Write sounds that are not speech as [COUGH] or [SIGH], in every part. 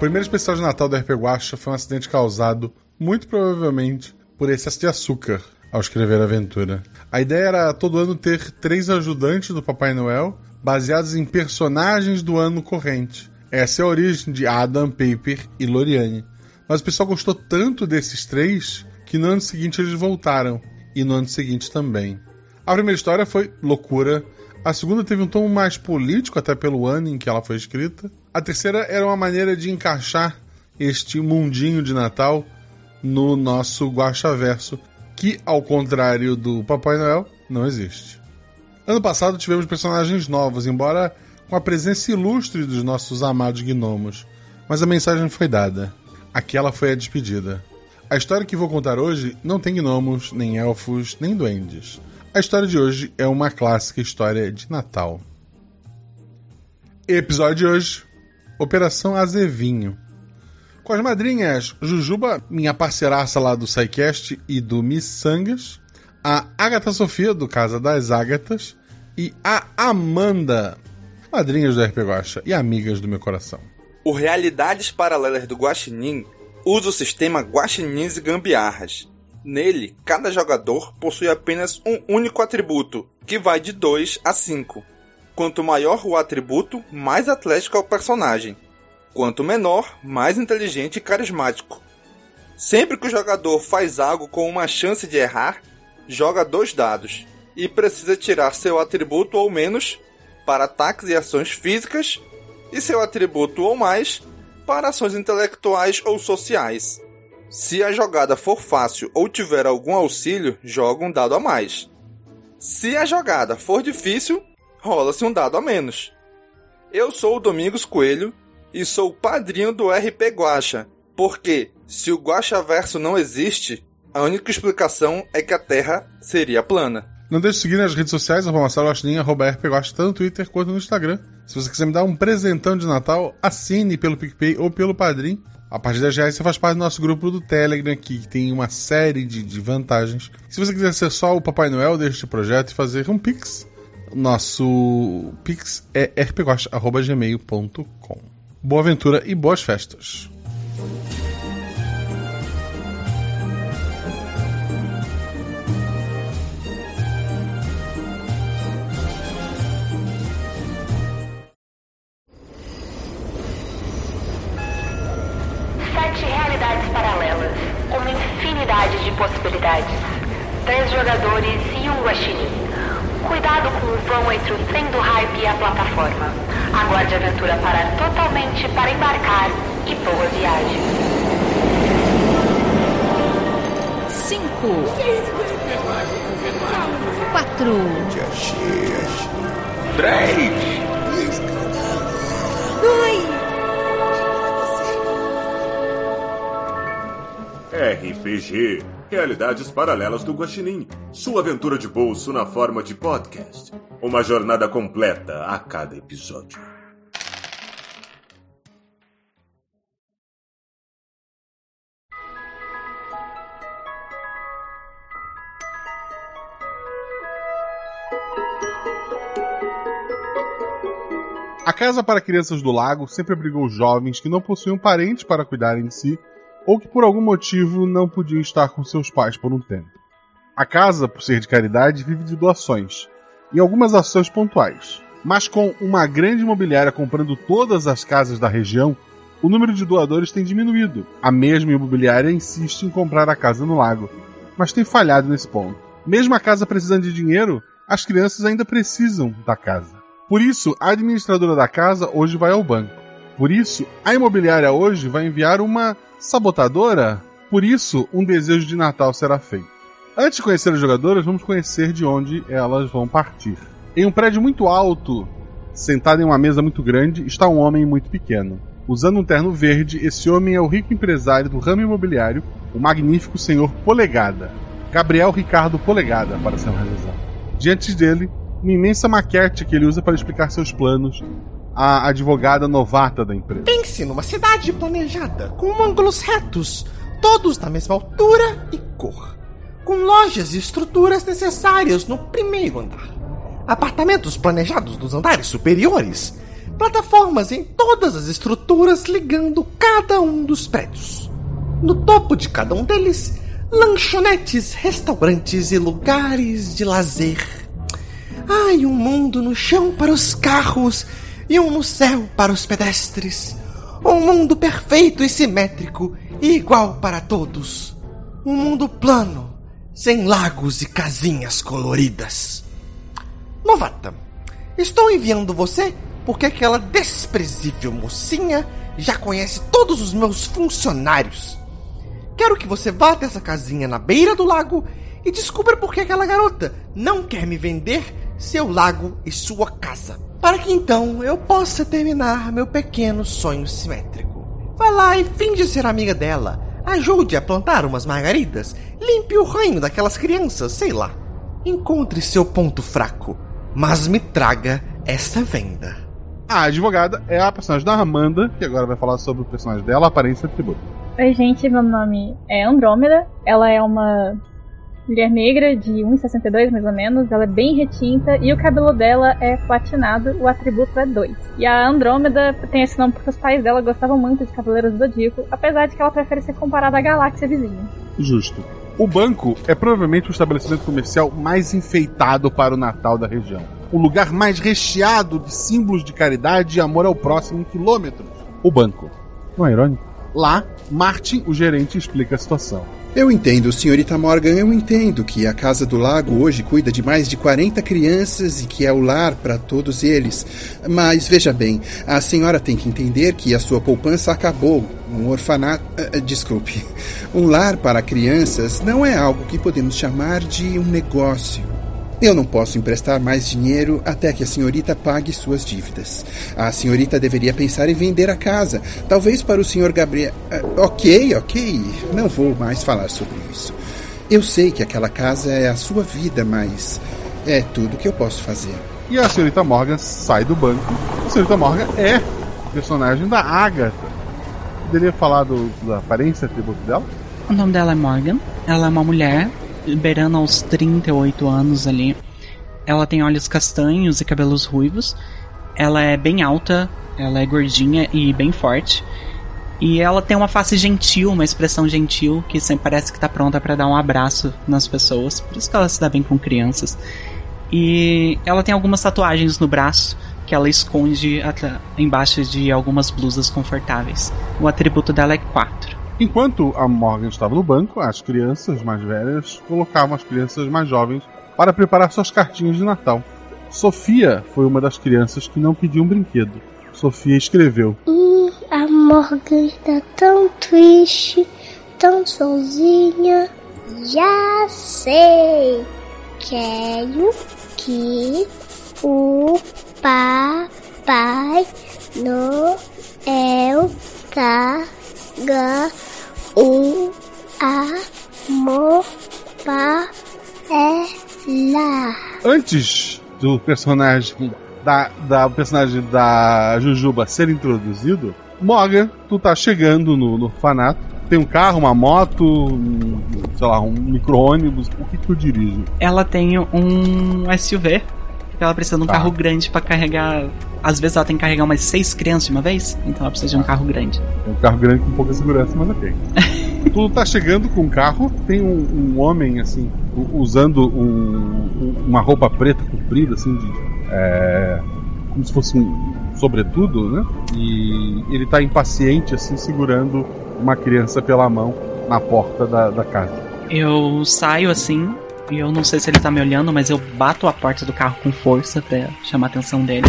primeiro especial de Natal do RP Guacha foi um acidente causado, muito provavelmente, por excesso de açúcar ao escrever a aventura. A ideia era todo ano ter três ajudantes do Papai Noel, baseados em personagens do ano corrente. Essa é a origem de Adam, Paper e Loriane. Mas o pessoal gostou tanto desses três que no ano seguinte eles voltaram. E no ano seguinte também. A primeira história foi loucura. A segunda teve um tom mais político, até pelo ano em que ela foi escrita. A terceira era uma maneira de encaixar este mundinho de Natal no nosso Guaxaverso, que, ao contrário do Papai Noel, não existe. Ano passado tivemos personagens novos, embora com a presença ilustre dos nossos amados gnomos, mas a mensagem foi dada. Aquela foi a despedida. A história que vou contar hoje não tem gnomos, nem elfos, nem duendes. A história de hoje é uma clássica história de Natal. Episódio de hoje: Operação Azevinho. Com as madrinhas Jujuba, minha parceiraça lá do SciCast e do Miss Sangas, a Agatha Sofia, do Casa das Ágatas, e a Amanda, madrinhas do RP e amigas do meu coração. O Realidades Paralelas do Guaxinim usa o sistema Guaxinins e Gambiarras, Nele, cada jogador possui apenas um único atributo, que vai de 2 a 5. Quanto maior o atributo, mais atlético é o personagem. Quanto menor, mais inteligente e carismático. Sempre que o jogador faz algo com uma chance de errar, joga dois dados e precisa tirar seu atributo ou menos para ataques e ações físicas e seu atributo ou mais para ações intelectuais ou sociais. Se a jogada for fácil ou tiver algum auxílio, joga um dado a mais. Se a jogada for difícil, rola-se um dado a menos. Eu sou o Domingos Coelho e sou o padrinho do RP Guacha, porque se o Guacha Verso não existe, a única explicação é que a Terra seria plana. Não deixe de seguir nas redes sociais, arroba Marcelo arroba RPGuacha, tanto no Twitter quanto no Instagram. Se você quiser me dar um presentão de Natal, assine pelo PicPay ou pelo Padrim. A partir das reais você faz parte do nosso grupo do Telegram que tem uma série de, de vantagens. Se você quiser ser só o Papai Noel deste projeto e fazer um Pix, nosso Pix é rpgosta.gmail.com. Boa aventura e boas festas! possibilidades. Três jogadores e um guaxinim. Cuidado com o vão entre o trem do hype e a plataforma. Aguarde a aventura parar totalmente para embarcar e boa viagem. Cinco. Quatro. Três. Dois. RPG Realidades Paralelas do Guaxinim. Sua aventura de bolso na forma de podcast. Uma jornada completa a cada episódio. A Casa para Crianças do Lago sempre abrigou jovens que não possuíam parentes para cuidarem de si ou que por algum motivo não podiam estar com seus pais por um tempo. A casa, por ser de caridade, vive de doações e algumas ações pontuais. Mas com uma grande imobiliária comprando todas as casas da região, o número de doadores tem diminuído. A mesma imobiliária insiste em comprar a casa no lago, mas tem falhado nesse ponto. Mesmo a casa precisando de dinheiro, as crianças ainda precisam da casa. Por isso, a administradora da casa hoje vai ao banco. Por isso, a imobiliária hoje vai enviar uma sabotadora. Por isso, um desejo de Natal será feito. Antes de conhecer as jogadoras, vamos conhecer de onde elas vão partir. Em um prédio muito alto, sentado em uma mesa muito grande, está um homem muito pequeno. Usando um terno verde, esse homem é o rico empresário do ramo imobiliário, o magnífico senhor Polegada. Gabriel Ricardo Polegada, para ser exato. Diante dele, uma imensa maquete que ele usa para explicar seus planos a advogada novata da empresa. Pense numa cidade planejada, com ângulos retos, todos na mesma altura e cor, com lojas e estruturas necessárias no primeiro andar, apartamentos planejados nos andares superiores, plataformas em todas as estruturas ligando cada um dos prédios. No topo de cada um deles, lanchonetes, restaurantes e lugares de lazer. Ai, um mundo no chão para os carros e um no céu para os pedestres. Um mundo perfeito e simétrico e igual para todos. Um mundo plano, sem lagos e casinhas coloridas. Novata, estou enviando você porque aquela desprezível mocinha já conhece todos os meus funcionários. Quero que você vá até essa casinha na beira do lago e descubra por que aquela garota não quer me vender seu lago e sua casa. Para que então eu possa terminar meu pequeno sonho simétrico. Vá lá e finge ser amiga dela. Ajude a plantar umas margaridas. Limpe o ranho daquelas crianças, sei lá. Encontre seu ponto fraco, mas me traga essa venda. A advogada é a personagem da Amanda, que agora vai falar sobre o personagem dela, aparência e tributo. Oi, gente, meu nome é Andrômeda. Ela é uma mulher negra de 1,62 mais ou menos. Ela é bem retinta e o cabelo dela é platinado. O atributo é 2. E a Andrômeda tem esse nome porque os pais dela gostavam muito de Cavaleiros do Zodíaco, apesar de que ela prefere ser comparada à galáxia vizinha. Justo. O banco é provavelmente o estabelecimento comercial mais enfeitado para o Natal da região. O lugar mais recheado de símbolos de caridade e amor ao próximo em quilômetros. O banco. Não é irônico? Lá, Martin, o gerente, explica a situação. Eu entendo, senhorita Morgan, eu entendo que a Casa do Lago hoje cuida de mais de 40 crianças e que é o lar para todos eles. Mas veja bem, a senhora tem que entender que a sua poupança acabou. Um orfanato. Uh, desculpe. Um lar para crianças não é algo que podemos chamar de um negócio. Eu não posso emprestar mais dinheiro até que a senhorita pague suas dívidas. A senhorita deveria pensar em vender a casa. Talvez para o senhor Gabriel. Uh, ok, ok. Não vou mais falar sobre isso. Eu sei que aquela casa é a sua vida, mas é tudo que eu posso fazer. E a senhorita Morgan sai do banco. A senhorita Morgan é personagem da Agatha. Poderia falar do, da aparência e atributo dela? O nome dela é Morgan. Ela é uma mulher beirando aos 38 anos ali. Ela tem olhos castanhos e cabelos ruivos. Ela é bem alta, ela é gordinha e bem forte. E ela tem uma face gentil, uma expressão gentil, que sempre parece que tá pronta para dar um abraço nas pessoas. Por isso que ela se dá bem com crianças. E ela tem algumas tatuagens no braço que ela esconde embaixo de algumas blusas confortáveis. O atributo dela é 4. Enquanto a Morgan estava no banco, as crianças mais velhas colocavam as crianças mais jovens para preparar suas cartinhas de Natal. Sofia foi uma das crianças que não pediu um brinquedo. Sofia escreveu: hum, A Morgan está tão triste, tão sozinha. Já sei. Quero que o Papai Noel traga um amor para. Antes do personagem da, da personagem da Jujuba ser introduzido, Morgan, tu tá chegando no, no orfanato. Tem um carro, uma moto, um, sei lá, um micro-ônibus. O que tu dirige? Ela tem um SUV. Ela precisa de um tá. carro grande para carregar. Às vezes ela tem que carregar umas seis crianças de uma vez, então ela precisa de um carro grande. É um carro grande com pouca segurança, mas ok. [LAUGHS] tu tá chegando com um carro, tem um, um homem assim, usando um, uma roupa preta comprida, assim, de, é, como se fosse um sobretudo, né? E ele tá impaciente, assim, segurando uma criança pela mão na porta da, da casa. Eu saio assim, e eu não sei se ele tá me olhando, mas eu bato a porta do carro com força pra chamar a atenção dele.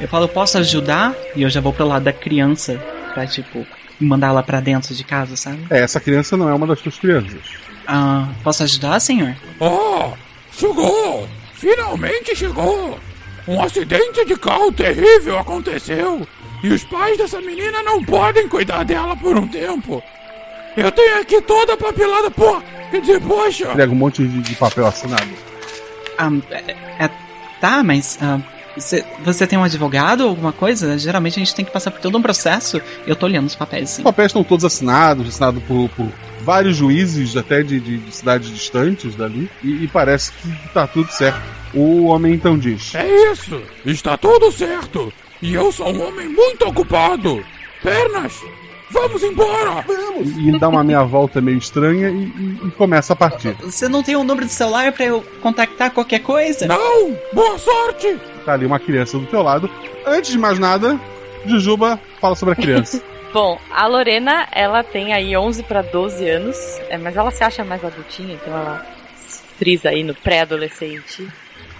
Eu falo, posso ajudar? E eu já vou pro lado da criança pra, tipo, mandar ela pra dentro de casa, sabe? É, essa criança não é uma das suas crianças. Ah, posso ajudar, senhor? Oh, chegou! Finalmente chegou! Um acidente de carro terrível aconteceu! E os pais dessa menina não podem cuidar dela por um tempo! Eu tenho aqui toda a papelada, pô! Dizer, poxa! Pega um monte de, de papel assinado. Ah, é, é, tá, mas. Ah, você, você tem um advogado ou alguma coisa? Geralmente a gente tem que passar por todo um processo. Eu tô olhando os papéis, sim. Os papéis estão todos assinados, assinados por, por vários juízes, até de, de, de cidades distantes dali, e, e, parece que tá tudo certo. O homem então diz: É isso, está tudo certo. E eu sou um homem muito ocupado. Pernas, vamos embora. E ele dá uma meia volta meio estranha e, e- e começa a partir. Você não tem um número de celular pra eu contactar qualquer coisa? Não! Boa sorte! Tá ali uma criança do teu lado. Antes de mais nada, Jujuba fala sobre a criança. [LAUGHS] [LAUGHS] Bom, a Lorena, ela tem aí 11 para 12 anos, é, mas ela se acha mais adultinha, então ela se frisa aí no pré-adolescente.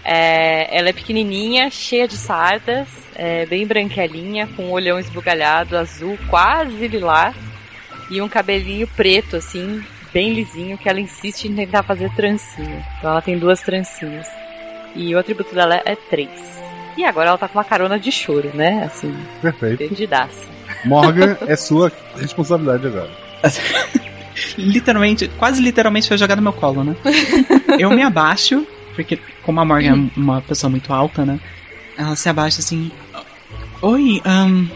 É, ela é pequenininha, cheia de sardas, é, bem branquelinha, com um olhão esbugalhado, azul, quase lilás, e um cabelinho preto, assim, bem lisinho, que ela insiste em tentar fazer trancinha. Então ela tem duas trancinhas. E o atributo dela é 3. E agora ela tá com uma carona de choro, né? Assim, Perfeito. perdidaça. Morgan [LAUGHS] é sua responsabilidade agora. [LAUGHS] Literalmente, quase literalmente foi jogado no meu colo, né? [LAUGHS] eu me abaixo, porque como a Morgan é uma pessoa muito alta, né? Ela se abaixa assim. Oi, ahn,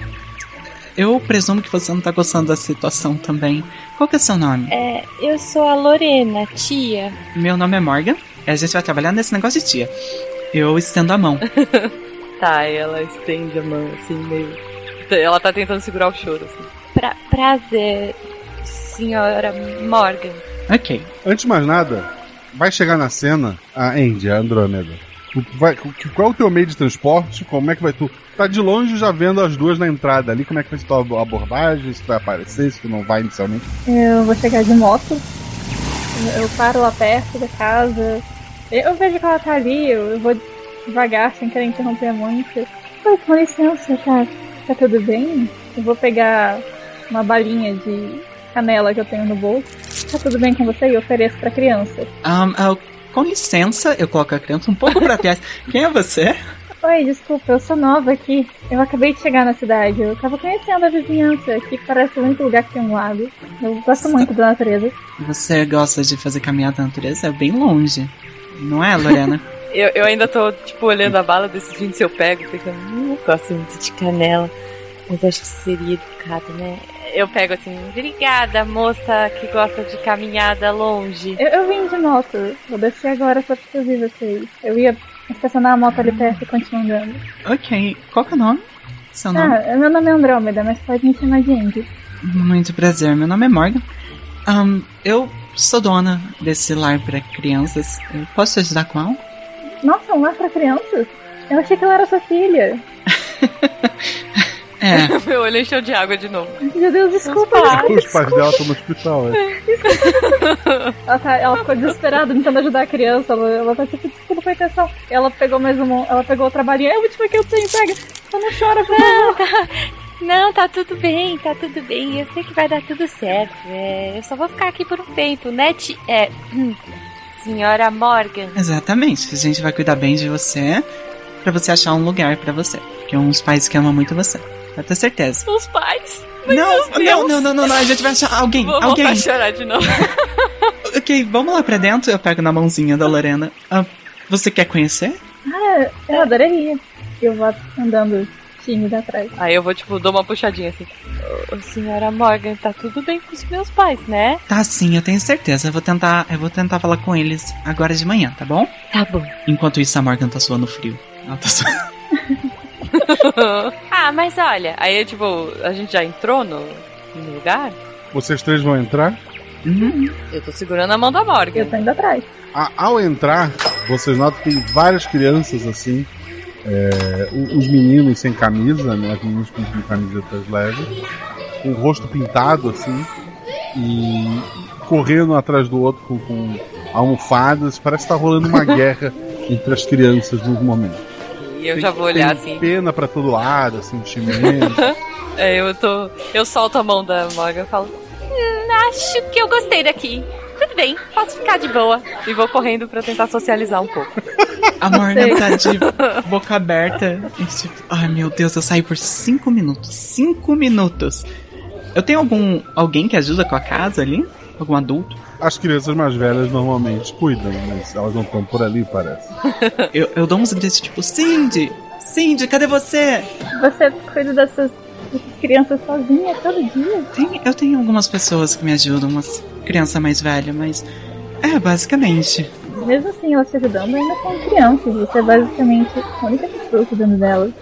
eu presumo que você não tá gostando da situação também. Qual que é seu nome? É, eu sou a Lorena, tia. Meu nome é Morgan. A gente vai trabalhar nesse negócio de tia. Eu estendo a mão. [LAUGHS] Tá, ela estende a mão, assim, meio. Ela tá tentando segurar o choro, assim. Pra, prazer, senhora Morgan. ok. Antes de mais nada, vai chegar na cena a Andy, a Andrômeda. Vai- qual é o teu meio de transporte? Como é que vai tu? Tá de longe já vendo as duas na entrada ali. Como é que vai ser tua abordagem? Se tu vai aparecer, se tu não vai inicialmente. Eu vou chegar de moto. Eu- paro lá perto da casa. Eu vejo que ela tá ali, eu eu vou devagar, sem querer interromper muito. Oi, com licença, tá, tá tudo bem? Eu vou pegar uma balinha de canela que eu tenho no bolso. Tá tudo bem com você? E ofereço pra criança. Ahn, ah, com licença, eu coloco a criança um pouco pra trás. [LAUGHS] Quem é você? Oi, desculpa, eu sou nova aqui. Eu acabei de chegar na cidade. Eu tava conhecendo a vizinhança. Aqui parece o único lugar que tem um lago. Eu gosto muito da natureza. Você gosta de fazer caminhada na natureza? É bem longe. Não é, Lorena? [LAUGHS] Eu, eu ainda tô, tipo, olhando a bala, decidindo se eu pego, pensando, hum, eu gosto muito de canela. Mas acho que seria educado, né? Eu pego assim, obrigada, moça que gosta de caminhada longe. Eu, eu vim de moto. Vou descer agora só pra ouvir vocês. Eu ia estacionar a moto ali perto e continuar andando. ok. Qual que é o nome? Seu nome? Ah, meu nome é Andrômeda, mas pode me chamar de Andy. Muito prazer, meu nome é Morgan. Ahn, eu sou dona desse lar para crianças. Eu posso te ajudar com algo? Nossa, um lar pra crianças? Eu achei que ela era sua filha. [LAUGHS] É. [LAUGHS] Meu olho encheu de água de novo. Meu Deus, desculpa. Os pais dela estão no hospital, é. Ela, tá, ela ficou desesperada tentando ajudar a criança. Ela, ela tá tipo, desculpa, foi intenção. Ela pegou mais uma. Ela pegou outra balinha. É a última que eu tenho, pega. Só não chora, por favor. Não, tá tudo bem, tá tudo bem. Eu sei que vai dar tudo certo. É, eu só vou ficar aqui por um tempo, né, ti- é, hum, [CLEARS THROAT] senhora Morgan? Exatamente. A gente vai cuidar bem de você pra você achar um lugar pra você. Porque uns pais que amam muito você. Pode ter certeza. Os pais. Não, não, não, não, não, não, a gente vai achar alguém, Vou alguém. a chorar de novo. [LAUGHS] Ok, vamos lá pra dentro. Eu pego na mãozinha da Lorena. Ah, você quer conhecer? Ah, eu adoraria. Eu vou andando tímida atrás. Aí eu vou, tipo, dou uma puxadinha assim. Ô, senhora Morgan, tá tudo bem com os meus pais, né? Tá sim, eu tenho certeza. Eu vou tentar, eu vou tentar falar com eles agora de manhã, tá bom? Tá bom. Enquanto isso, a Morgan tá suando frio. Ela tá suando. [LAUGHS] [LAUGHS] ah, mas olha, aí tipo, a gente já entrou no, no lugar? Vocês três vão entrar. Eu tô segurando a mão da Morgan. Eu tô indo atrás. A- ao entrar, vocês notam que tem várias crianças assim. é, os meninos sem camisa, né? As meninas com com camisetas leves, com o rosto pintado assim, e correndo atrás do outro com, com almofadas. Parece que tá rolando uma [LAUGHS] guerra entre as crianças no momento. E eu já vou olhar Tem assim. Pena pra todo lado, assim, chimene. [LAUGHS] É, eu tô. Eu solto a mão da Morgan e falo. "Hum, acho que eu gostei daqui. Tudo bem, posso ficar de boa. E vou correndo pra tentar socializar um pouco. A Morgan tá de [LAUGHS] boca aberta. Tipo, ai meu Deus, eu saí por cinco minutos. Cinco minutos. Eu tenho algum. alguém que ajuda com a casa ali? Algum adulto? As crianças mais velhas normalmente cuidam, mas elas não estão por ali, parece. [LAUGHS] Eu, eu dou uns gritos tipo, Cindy! Cindy, cadê você? Você cuida dessas, dessas crianças sozinha todo dia? Tem, eu tenho algumas pessoas que me ajudam, umas criança mais velha, mas. É, basicamente. Mesmo assim, elas te ajudando, ainda são crianças. Você é basicamente a única pessoa cuidando delas.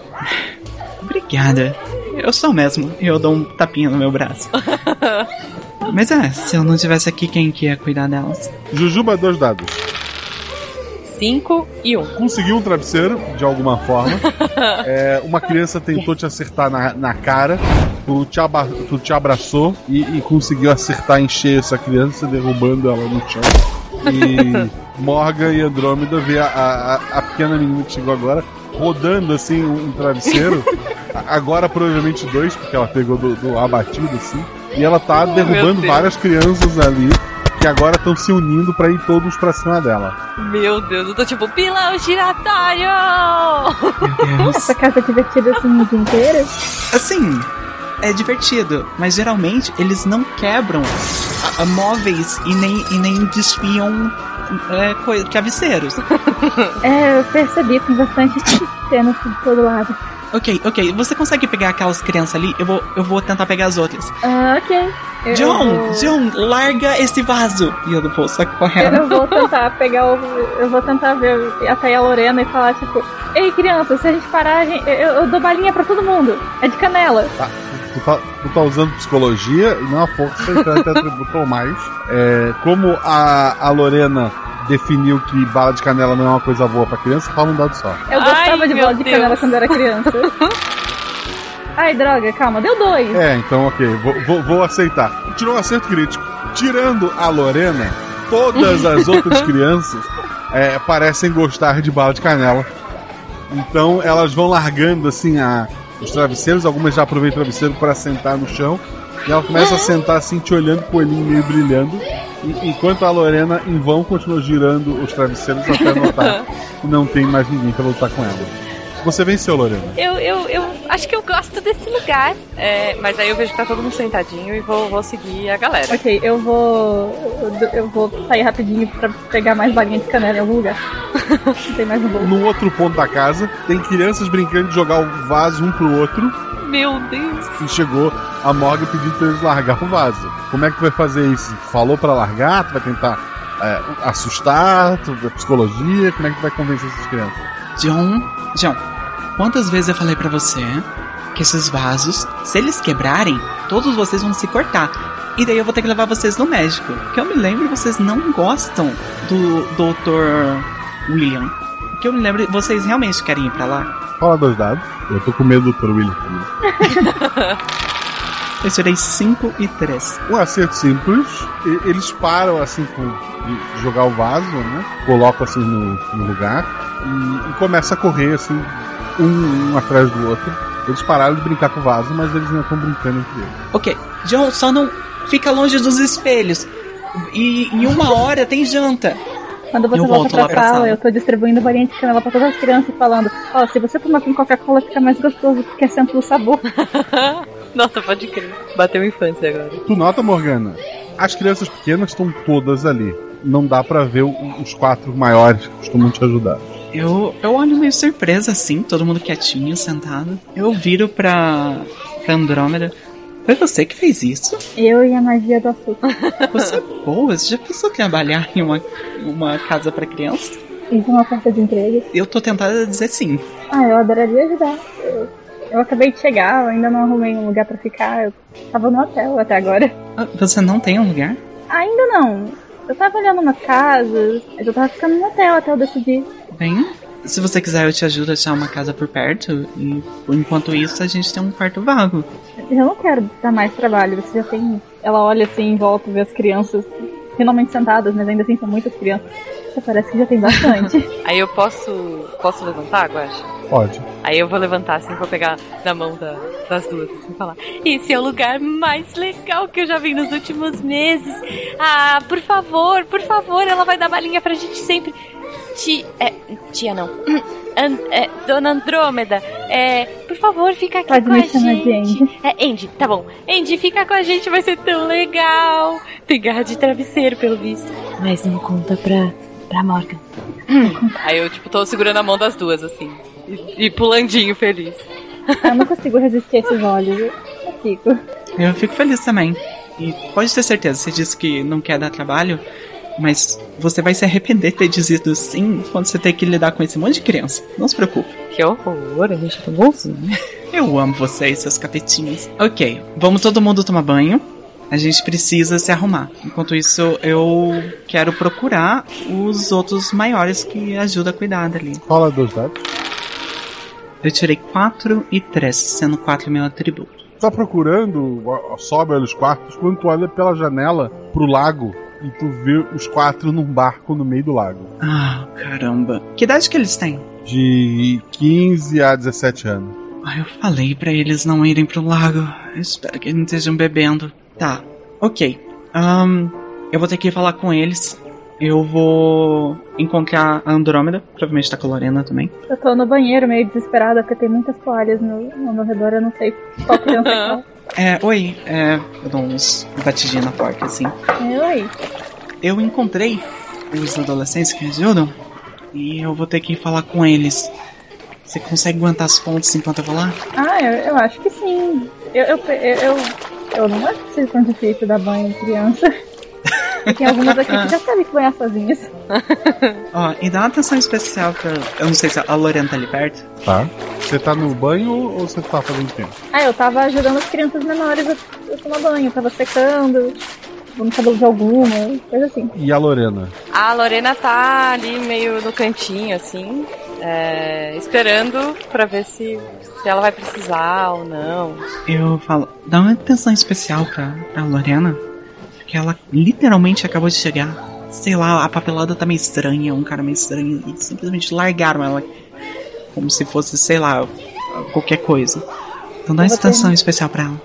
Obrigada. Eu sou mesmo. Eu dou um tapinha no meu braço. [LAUGHS] Mas é, se eu não tivesse aqui, quem que ia cuidar delas? Jujuba, dois dados. 5 e 1. Um. Conseguiu um travesseiro, de alguma forma. [LAUGHS] É, uma criança tentou te acertar na, na cara. Tu te, aba- tu te abraçou e, e conseguiu acertar em cheio essa criança, derrubando ela no chão. E [LAUGHS] Morgan e Andrômeda vê a, a, a pequena menina que chegou agora rodando assim um travesseiro. [LAUGHS] Agora provavelmente dois, porque ela pegou do, do abatido assim. E ela tá Oh, derrubando várias crianças ali que agora estão se unindo pra ir todos pra cima dela. Meu Deus, eu tô tipo, pilão giratório! Essa [LAUGHS] casa é divertida assim o dia inteiro? Assim, é divertido, mas geralmente eles não quebram a- a móveis e nem, e nem desfiam é, travesseiros. É, eu percebi, tem bastante [LAUGHS] cenas de todo lado. Ok, ok, você consegue pegar aquelas crianças ali? Eu vou, eu vou tentar pegar as outras. Ah, ok. Eu John, vou- John, larga esse vaso! E eu não vou sair correndo. Eu vou tentar pegar o. Eu vou tentar ver até a Lorena e falar, tipo, Ei criança, se a gente parar, a gente- eu, eu dou balinha pra todo mundo. É de canela. Tá, tu, tá, tu tá usando psicologia e não a força, então é atributo ou [LAUGHS] mais. É, como a, a Lorena definiu que bala de canela não é uma coisa boa pra criança, fala um dado só. Eu gostava Ai, de bola de Deus. canela quando era criança. [LAUGHS] Ai, droga, calma, deu dois. É, então ok, vou, vou, vou aceitar. Tirou um acerto crítico. Tirando a Lorena, todas as [LAUGHS] outras crianças é, parecem gostar de bala de canela. Então elas vão largando assim a, os travesseiros, algumas já aproveitam o travesseiro para sentar no chão. E ela começa a sentar assim, te olhando com o olhinho meio brilhando. E- enquanto a Lorena, em vão, continua girando os travesseiros até notar que não tem mais ninguém para lutar com ela. Você venceu, Lorena. Eu, eu, eu acho que eu gosto desse lugar. É, mas aí eu vejo que tá todo mundo sentadinho e vou, vou seguir a galera. Ok, eu vou. Eu, eu vou sair rapidinho pra pegar mais balinha de canela em algum lugar. Não [LAUGHS] tem mais um bolo. No outro ponto da casa, tem crianças brincando de jogar o vaso um pro outro. Meu Deus. E chegou a Morgan pedindo pra eles largar o vaso. Como é que tu vai fazer isso? Falou pra largar? Tu vai tentar é, assustar? Tu, psicologia? Como é que tu vai convencer essas crianças? John, John, quantas vezes eu falei pra você que esses vasos, se eles quebrarem, todos vocês vão se cortar. E daí eu vou ter que levar vocês no médico. Que eu me lembro, vocês não gostam do Dr. William. Que eu me lembro, vocês realmente querem ir pra lá? Fala dois dados. Eu tô com medo do Dr. William também. [LAUGHS] Eu tirei 5 e 3. Um acerto simples. E- eles param assim com de jogar o vaso, né? Colocam assim no, no lugar e, e começa a correr assim, um, um atrás do outro. Eles pararam de brincar com o vaso, mas eles ainda estão brincando entre eles. Ok, John, só não fica longe dos espelhos. E em uma hora tem janta. Quando você Eu volta pra pra sala, sala. eu tô distribuindo balinha de canela pra todas as crianças falando: Ó, se você tomar com Coca-Cola fica mais gostoso porque é centro do sabor. [LAUGHS] Nossa, pode crer. Bateu infância agora. Tu nota, Morgana? As crianças pequenas estão todas ali. Não dá pra ver o- os quatro maiores que costumam te ajudar. Eu, eu olho meio surpresa assim, todo mundo quietinho, sentado. Eu viro pra, pra Andrômeda. Foi você que fez isso? Eu e a magia do açúcar. [LAUGHS] Você é boa, você já pensou trabalhar em uma, uma casa pra criança? Fiz uma oferta de emprego. Eu tô tentada a dizer sim. Ah, eu adoraria ajudar. Eu, eu acabei de chegar, eu ainda não arrumei um lugar pra ficar. Eu tava no hotel até agora. Ah, Você não tem um lugar? Ainda não. Eu tava olhando umas casas, mas eu tava ficando no hotel até eu decidir. Bem, se você quiser eu te ajudo a achar uma casa por perto. E enquanto isso a gente tem um quarto vago. Eu não quero dar mais trabalho, você já tem. Ela olha assim em volta, vê as crianças finalmente sentadas, mas ainda assim são muitas crianças. Você parece que já tem bastante. [LAUGHS] Aí eu posso. Posso levantar, Guaxa? Pode. Aí eu vou levantar assim, vou pegar na mão da- das duas assim, e falar: Esse é o lugar mais legal que eu já vi nos últimos meses. Ah, por favor, por favor, ela vai dar balinha pra gente sempre. Ti, é, tia não. An- é, Dona Andrômeda, é, por favor, fica aqui Pode com me a chamar de gente. Andy. É, Andy, tá bom. Andy, fica com a gente, vai ser tão legal. Tem garra de travesseiro, pelo visto. Mas não conta pra, pra Morgan. Aí eu, tipo, tô segurando a mão das duas, assim. E, e pulandinho feliz. eu não consigo resistir a esses olhos. Eu eu fico. Eu fico feliz também. E pode ter certeza, você disse que não quer dar trabalho, mas você vai se arrepender de ter dito sim quando você ter que lidar com esse monte de criança. Não se preocupe. Que horror, a gente é tão bonzinho. Eu amo vocês, seus capetinhos. Ok, vamos todo mundo tomar banho. A gente precisa se arrumar. Enquanto isso, eu quero procurar os outros maiores que ajudam a cuidar dali. Rola dois dados. Eu tirei 4 e 3, sendo 4 meu atributo. Tá procurando, sobe olha os quartos, quando tu olha pela janela pro lago e tu vê os quatro num barco no meio do lago. Ah, caramba. Que idade que eles têm? De 15 a 17 anos. Ah, eu falei pra eles não irem pro lago. Eu espero que eles não estejam bebendo. Tá, ok. Ahn, eu vou ter que ir falar com eles. Eu vou encontrar a Andrômeda. Provavelmente tá com a Lorena também. Eu tô no banheiro meio desesperada porque tem muitas toalhas no, ao meu redor, eu não sei qual criança é qual. [LAUGHS] É, oi. É, eu dou uns batidinhos na porta, assim. Oi. Eu encontrei os adolescentes que ajudam. E eu vou ter que falar com eles. Você consegue aguentar as pontes enquanto eu vou lá? Ah, eu, eu acho que sim. Eu, eu, eu, eu, eu não acho que seja tão difícil dar banho em criança. E tem algumas aqui que já sabem que banhar sozinhas. Ó, e dá uma atenção especial pra. Eu não sei se a Lorena tá ali perto. Tá. Você tá no banho ou você tá fazendo tempo? Ah, eu tava ajudando as crianças menores a, a tomar banho. Eu tava secando, no cabelo de alguma, coisa assim. E a Lorena? A Lorena tá ali meio no cantinho, assim, é, esperando pra ver se, se ela vai precisar ou não. Eu falo, dá uma atenção especial pra, pra Lorena. Porque ela literalmente acabou de chegar. Sei lá, a papelada tá meio estranha, um cara meio estranho. E simplesmente largaram ela. Como se fosse, sei lá, qualquer coisa. Então dá uma atenção terminar. especial pra ela.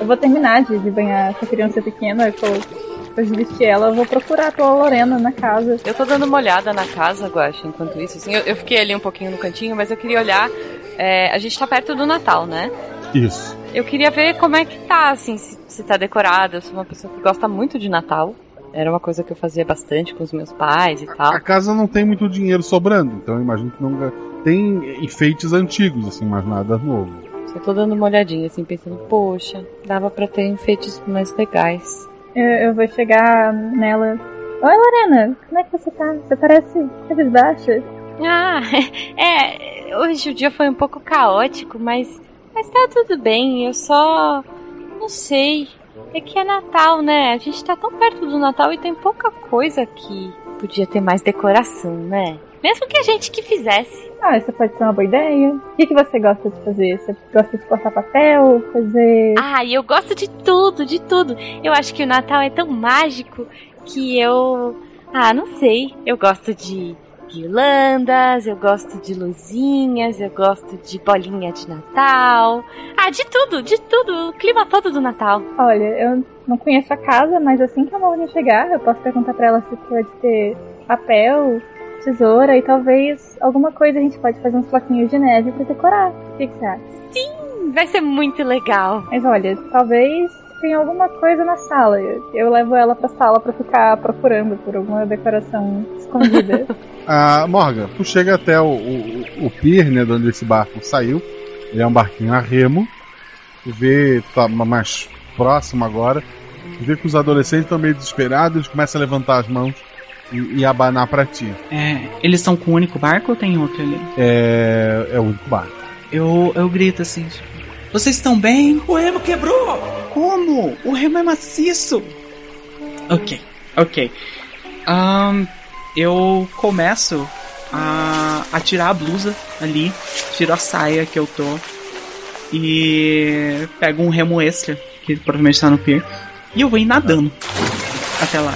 Eu vou terminar de, de banhar essa criança pequena, eu vou, depois de vestir ela, eu vou procurar pela Lorena na casa. Eu tô dando uma olhada na casa, Guaxa, enquanto isso. Assim, eu, eu fiquei ali um pouquinho no cantinho, mas eu queria olhar. é, a gente tá perto do Natal, né? Isso. Eu queria ver como é que tá, assim, se, se tá decorado. Eu sou uma pessoa que gosta muito de Natal. Era uma coisa que eu fazia bastante com os meus pais e tal. A casa não tem muito dinheiro sobrando, então eu imagino que não tem enfeites antigos, assim, mas nada novo. Só tô dando uma olhadinha, assim, pensando, poxa, dava pra ter enfeites mais legais. Eu, eu vou chegar nela. Oi, Lorena, como é que você tá? Você parece cabisbaixa. Ah, [LAUGHS] é, hoje o dia foi um pouco caótico, mas, mas tá tudo bem. Eu só. Não sei. É que é Natal, né? A gente tá tão perto do Natal e tem pouca coisa que podia ter mais decoração, né? Mesmo que a gente que fizesse. Ah, isso pode ser uma boa ideia. O que, que você gosta de fazer? Você gosta de cortar papel? Fazer. Ah, eu gosto de tudo, de tudo. Eu acho que o Natal é tão mágico que eu. Ah, não sei. Eu gosto de guirlandas, eu gosto de luzinhas, eu gosto de bolinha de Natal. Ah, de tudo, de tudo. O clima todo do Natal. Olha, eu não conheço a casa, mas assim que a Lorena chegar, eu posso perguntar pra ela se pode ter papel, tesoura e talvez alguma coisa a gente pode fazer uns floquinhos de neve pra decorar. O que, que você acha? Sim, vai ser muito legal. Mas olha, talvez tenha alguma coisa na sala. Eu, eu levo ela pra sala pra ficar procurando por alguma decoração escondida. [LAUGHS] Ah, Morgan, tu chega até o, o, o pier, né, de onde esse barco saiu. Ele é um barquinho a remo. Tu vê, tá mais próximo agora. Tu vê que os adolescentes estão meio desesperados, eles começam a levantar as mãos e, e abanar pra ti. É, eles estão com um único barco ou tem outro ali? É, é o único barco. Eu, eu grito assim, tipo, vocês estão bem? O remo quebrou! Como? O remo é maciço! Ok, ok. Ahn, eu começo a, a tirar a blusa ali, tiro a saia que eu tô e pego um remo extra, que provavelmente tá no pier, e eu vou ir nadando até lá.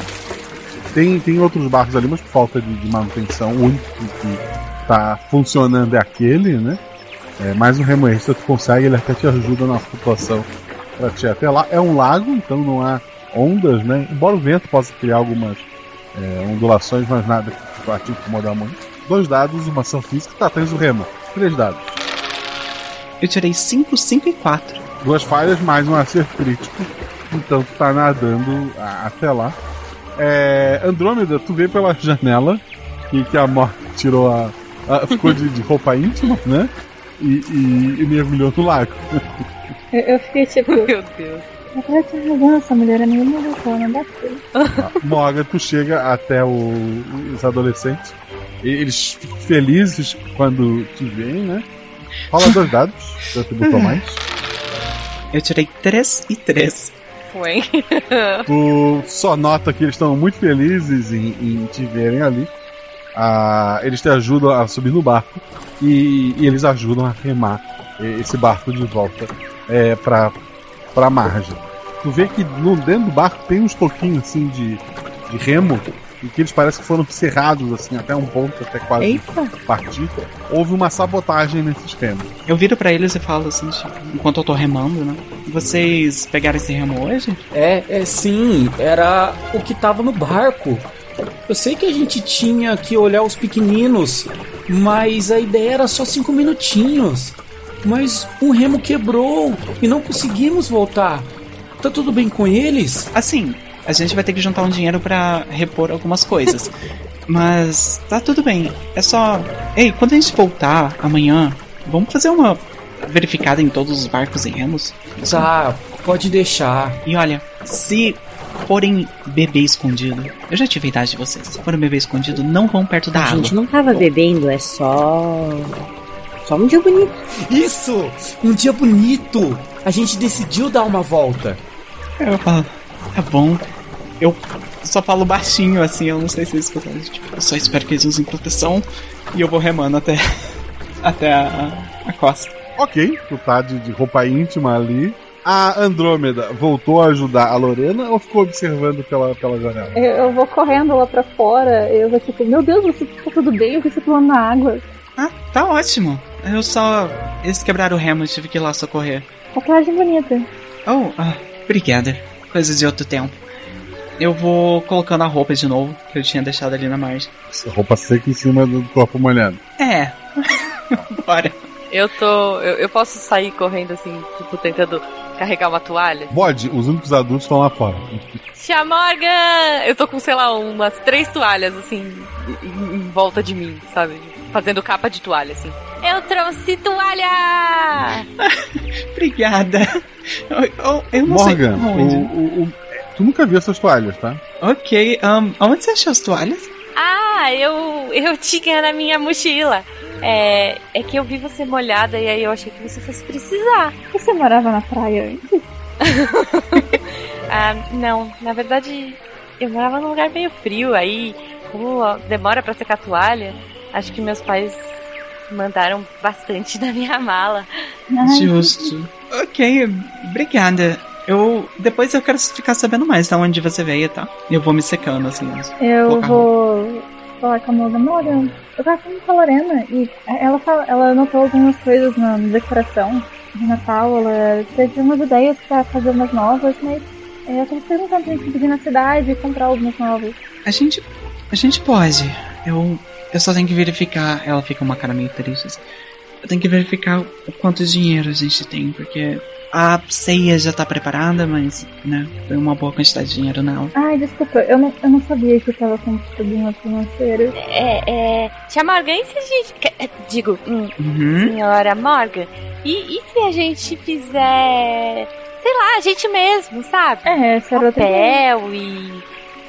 Tem, tem outros barcos ali, mas por falta de, de manutenção, o único que tá funcionando é aquele, né? É, mas o remo extra tu consegue, ele até te ajuda na flutuação pra te até lá. É um lago, então não há ondas, né? Embora o vento possa criar algumas é, ondulações, mas nada que vai te incomodar muito. Dois dados, uma ação física, tá, tens o remo. Três dados. Eu tirei 5, 5 e 4. Duas falhas, mais um acerto crítico. Então tu tá nadando a- até lá. É, Andrômeda, tu vê pela janela que, que a morte tirou a. a- ficou de, de roupa íntima, né? E, e- e mergulhou no lago. eu, eu fiquei tipo. [LAUGHS] Meu Deus. Eu tinha razão, essa mulher é meio maluca, não dá pra Morgan, tu chega até o- os adolescentes. E Eles ficam felizes quando te veem, né? Rola dois dados, seu atributo a mais. Eu tirei 3 e 3. Foi. [LAUGHS] Tu só nota que eles estão muito felizes em, em te verem ali. Ah, eles te ajudam a subir no barco e, e eles ajudam a remar esse barco de volta é, pra, pra margem. Tu vê que no, dentro do barco tem uns toquinhos assim de, de remo e que eles parecem que foram cerrados assim até um ponto, até quase Eita. partir. Houve uma sabotagem nesses remos. Eu viro pra eles e falo assim, tipo, enquanto eu tô remando, né? Vocês pegaram esse remo hoje? É, é sim, era o que tava no barco. Eu sei que a gente tinha que olhar os pequeninos, mas a ideia era só cinco minutinhos. Mas um remo quebrou e não conseguimos voltar. Tá tudo bem com eles? Assim, a gente vai ter que juntar um dinheiro pra repor algumas coisas. [LAUGHS] Mas tá tudo bem. É só. Ei, quando a gente voltar amanhã, vamos fazer uma verificada em todos os barcos e remos? Tá, pode deixar. E olha, se forem bebê escondido, eu já tive a idade de vocês. Se forem bebê escondido, não vão perto da A água. gente não tava bebendo, é só. Só um dia bonito. Isso! Um dia bonito! A gente decidiu dar uma volta. Eu falo, tá bom. Eu só falo baixinho assim, eu não sei se vocês escutam. Tipo, eu só espero que eles usem proteção e eu vou remando até, [LAUGHS] até a, a costa. Ok, tu tá de, de roupa íntima ali. A Andrômeda voltou a ajudar a Lorena ou ficou observando pela, pela janela? Eu, eu vou correndo lá pra fora, eu vou tipo, meu Deus, você tá tudo bem? Eu você pulando na água. Ah, tá ótimo. Eu só. Eles quebraram o remo e tive que ir lá socorrer. Tatuagem bonita. Oh, ah, obrigada. Coisas de outro tempo. Eu vou colocando a roupa de novo, que eu tinha deixado ali na margem. Essa roupa seca em cima do corpo molhado. É. [LAUGHS] Bora. Eu tô. Eu, eu posso sair correndo assim, tipo, tentando carregar uma toalha? Bode, os únicos adultos estão lá fora. Tia Morgan! Eu tô com, sei lá, umas três toalhas, assim, em, em volta de mim, sabe? Fazendo capa de toalha, assim. Eu trouxe toalha! [LAUGHS] Obrigada. Eu, eu, eu não Morgan, sei o, o- o- tu nunca viu essas toalhas, tá? Ok, um, onde você achou as toalhas? Ah, eu, eu [LAUGHS] tinha na minha mochila. É, é que eu vi você molhada e aí eu achei que você fosse precisar. Você morava na praia antes? [LAUGHS] Ah, não, na verdade, eu morava num lugar meio frio, aí, como demora pra secar a toalha, acho que meus pais mandaram bastante [LAUGHS] na minha mala. Justo. Ok, obrigada. Eu. Depois eu quero ficar sabendo mais de onde você veio, tá? Eu vou me secando, assim. Eu vou falar com a Morgan. Morgan, eu tava falando com a Lorena e ela, fala, ela notou algumas coisas na decoração de Natal. Ela teve umas ideias pra fazer umas novas, mas é, eu tava perguntando pra gente ir na cidade e comprar algumas novas. A gente. A gente pode. Eu. Eu só tenho que verificar. Ela fica uma cara meio triste. assim. Eu tenho que verificar o quanto dinheiro a gente tem, porque a ceia já tá preparada, mas, né, foi uma boa quantidade de dinheiro nela. Ai, desculpa, eu não, eu não sabia que tava com problema financeiro. É, é. Tia Morgan, e se a gente. que- é, Digo, hum, Uhum. senhora Morgan, e, e se a gente fizer. Sei lá, a gente mesmo, sabe? É, essa era outra Papel e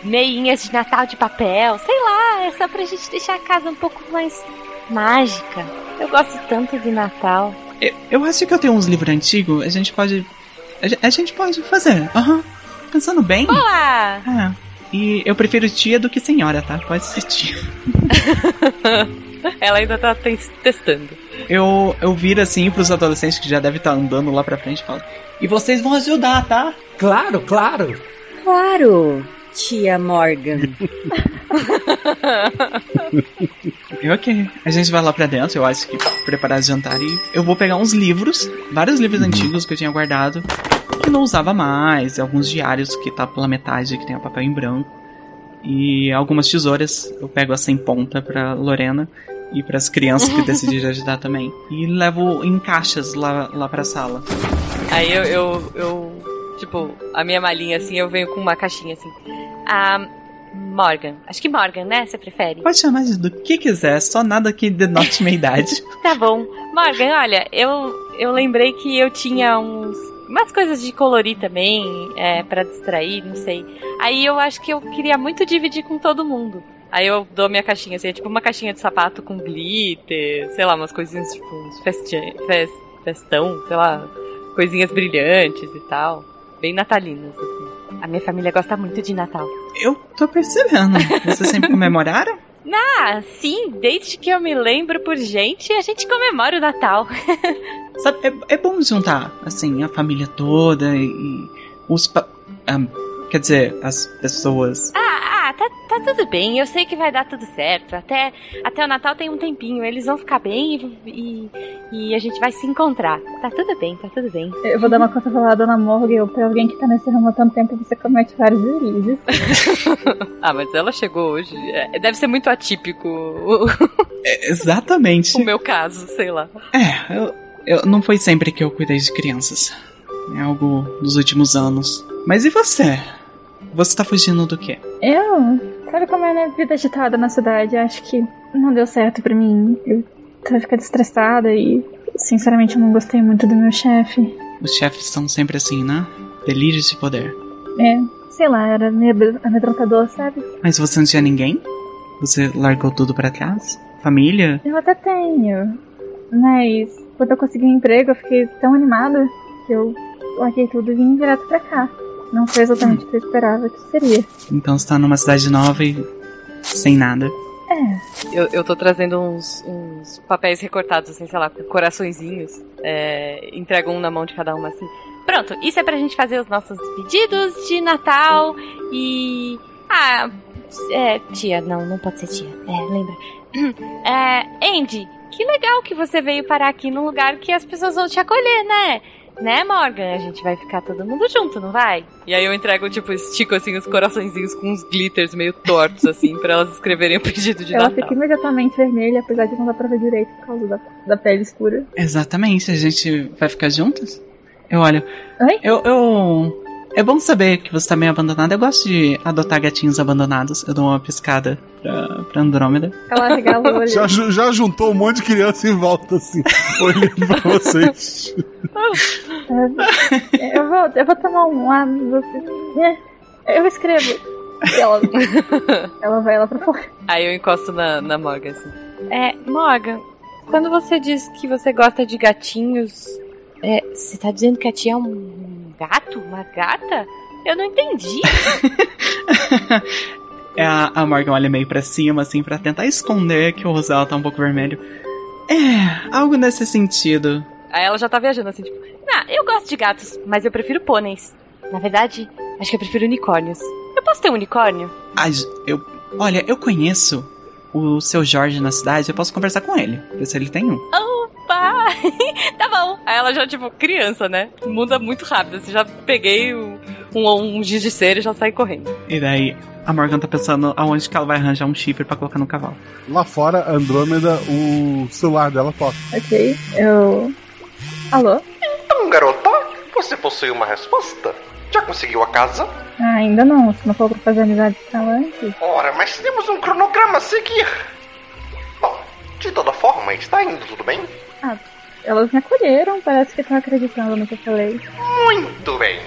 meinhas de Natal de papel, sei lá, é só pra gente deixar a casa um pouco mais mágica. Eu gosto tanto de Natal. Eu, eu acho que eu tenho uns livros antigos, a gente pode. A, a gente pode fazer. Aham. Pensando bem. Olá! Ah, e eu prefiro tia do que senhora, tá? Pode ser tia. [LAUGHS] Ela ainda tá tes- testando. Eu, eu viro assim pros adolescentes que já devem estar andando lá pra frente e falo. E vocês vão ajudar, tá? Claro, claro. Claro, tia Morgan. [LAUGHS] Ok. A gente vai lá pra dentro, eu acho que preparar jantar e eu vou pegar uns livros, vários livros antigos que eu tinha guardado, que não usava mais, alguns diários que tá pela metade, que tem o papel em branco. E algumas tesouras, eu pego a sem ponta pra Lorena e pras crianças que [LAUGHS] decidiram ajudar também. E levo em caixas lá, lá pra sala. Aí eu, eu, eu, tipo, a minha malinha assim, eu venho com uma caixinha assim. Ah, Morgan. Acho que Morgan, né? Você prefere? Pode chamar de do que quiser, só nada que denote minha idade. [LAUGHS] Tá bom. Morgan, olha, eu, eu lembrei que eu tinha uns. Umas coisas de colorir também, é, para distrair, não sei. Aí eu acho que eu queria muito dividir com todo mundo. Aí eu dou minha caixinha, assim, é tipo uma caixinha de sapato com glitter, sei lá, umas coisinhas, tipo, uns festia- fes- festão, sei lá, coisinhas brilhantes e tal. Bem natalinas, assim. A minha família gosta muito de Natal. Eu tô percebendo. Vocês sempre comemoraram? [LAUGHS] Ah, sim, desde que eu me lembro por gente, a gente comemora o Natal. [LAUGHS] Sabe, é, é bom juntar, assim, a família toda e, e os. pa- ah, quer dizer, as pessoas. Ah, ah, tá, tá tudo bem, eu sei que vai dar tudo certo. Até, até o Natal tem um tempinho, eles vão ficar bem e, e, e a gente vai se encontrar. Tá tudo bem, tá tudo bem. Eu vou dar uma conta pra Dona Morgan, pra alguém que tá nesse ramo há tanto tempo, você comete vários deslizes. [LAUGHS] Ah, mas ela chegou hoje. É, deve ser muito atípico É, exatamente. o meu caso, sei lá. É, eu, eu, não foi sempre que eu cuidei de crianças. É algo dos últimos anos. Mas e você? Você tá fugindo do quê? Eu, sabe como é a vida agitada na cidade? Acho que não deu certo pra mim. Eu tava ficando estressada e, sinceramente, eu não gostei muito do meu chefe. Os chefes são sempre assim, né? Delírios de poder. É, sei lá, era meio amedrontador, sabe? Mas você não tinha ninguém? Você largou tudo pra trás? Família? Eu até tenho, mas quando eu consegui um emprego, eu fiquei tão animada que eu larguei tudo e vim direto pra cá. Não foi exatamente o que eu esperava que seria. Então você tá numa cidade nova e sem nada. É, Eu, eu tô trazendo uns, uns papéis recortados, assim, sei lá, com coraçõezinhos. É, entrego um na mão de cada uma, assim. Pronto, isso é pra gente fazer os nossos pedidos de Natal e. Ah, é, tia, não, não pode ser tia. É, lembra. [CLEARS THROAT] É, Andy, que legal que você veio parar aqui num lugar que as pessoas vão te acolher, né? Né, Morgan? A gente vai ficar todo mundo junto, não vai? E aí eu entrego, tipo, estico assim os coraçõezinhos com uns glitters meio tortos, assim, pra elas escreverem o pedido de ela Natal. fica imediatamente vermelha, apesar de não dar pra ver direito por causa da, da pele escura. Exatamente, a gente vai ficar juntas? Eu olho. Oi? Eu, eu. É bom saber que você tá meio abandonada. Eu gosto de adotar gatinhos abandonados. Eu dou uma piscada pra, pra Andrômeda. Ela regala o [LAUGHS] olho. Já, já juntou um monte de criança em volta, assim, olhando pra vocês. [LAUGHS] Eu, vou, eu vou tomar um ar. você- é, Eu escrevo. E ela, [LAUGHS] ela vai lá pra fora. Aí eu encosto na, na Morgan, assim. É, Morgan, quando você diz que você gosta de gatinhos, é, você tá dizendo que a tia é um gato? Uma gata? Eu não entendi. [LAUGHS] É, a, a Morgan olha meio pra cima, assim, pra tentar esconder que o rosto dela tá um pouco vermelho. É, algo nesse sentido. Aí ela já tá viajando, assim, tipo, ah, eu gosto de gatos, mas eu prefiro pôneis. Na verdade, acho que eu prefiro unicórnios. Eu posso ter um unicórnio? Ah, eu. Olha, eu conheço o seu Jorge na cidade, eu posso conversar com ele, ver se ele tem um. Opa! [LAUGHS] tá bom. Aí ela já, tipo, criança, né? Muda muito rápido. Assim, já peguei um, um, um giz de cera e já saí correndo. E daí a Morgan tá pensando aonde que ela vai arranjar um chifre pra colocar no cavalo. Lá fora, Andrômeda, o celular dela toca. Ok, eu. Alô? Então, garota, você possui uma resposta? Já conseguiu a casa? Ah, ainda não, se não for pra fazer amizade antes. Ora, mas temos um cronograma a seguir. Bom, de toda forma, está indo tudo bem? Ah, elas me acolheram, parece que estão acreditando no que eu falei. Muito bem.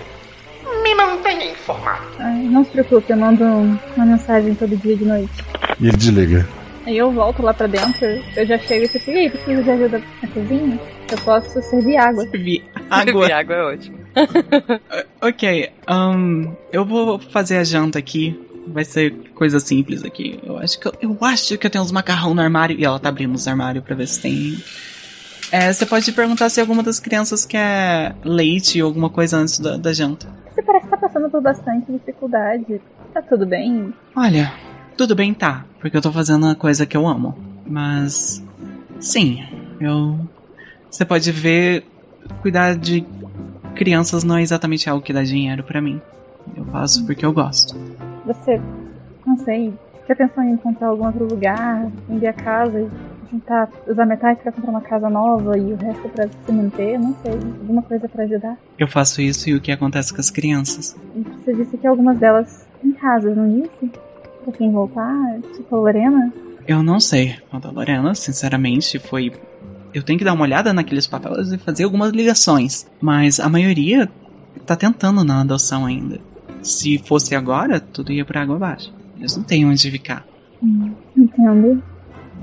Me mantenha informado. Ah, não se preocupe, eu mando uma mensagem todo dia de noite. E ele desliga. Aí eu volto lá pra dentro, eu já chego e fico, e aí, precisa de ajuda na cozinha? Eu posso servir água. Servir água. Servir água é ótimo. [LAUGHS] Ok, ahn, eu vou fazer a janta aqui. Vai ser coisa simples aqui. Eu acho que eu, eu acho que eu tenho uns macarrão no armário. E ela tá abrindo os armários pra ver se tem. É, você pode perguntar se alguma das crianças quer leite ou alguma coisa antes da, da janta. Você parece estar passando por bastante dificuldade. Tá tudo bem? Olha, tudo bem tá, porque eu tô fazendo a coisa que eu amo. Mas. Sim, eu. Você pode ver. Cuidar de crianças não é exatamente algo que dá dinheiro pra mim. Eu faço porque eu gosto. Você, não sei, já pensou em encontrar algum outro lugar, vender a casa e juntar, usar metade pra comprar uma casa nova e o resto pra se manter? Não sei, alguma coisa pra ajudar? Eu faço isso e o que acontece com as crianças? Você disse que algumas delas têm casas, não disse? Pra quem voltar, tipo a Lorena? Eu não sei. A Lorena, sinceramente, foi. Eu tenho que dar uma olhada naqueles papéis e fazer algumas ligações. Mas a maioria tá tentando na adoção ainda. Se fosse agora, tudo ia pra água abaixo. Eles não têm onde ficar. Hum, entendo.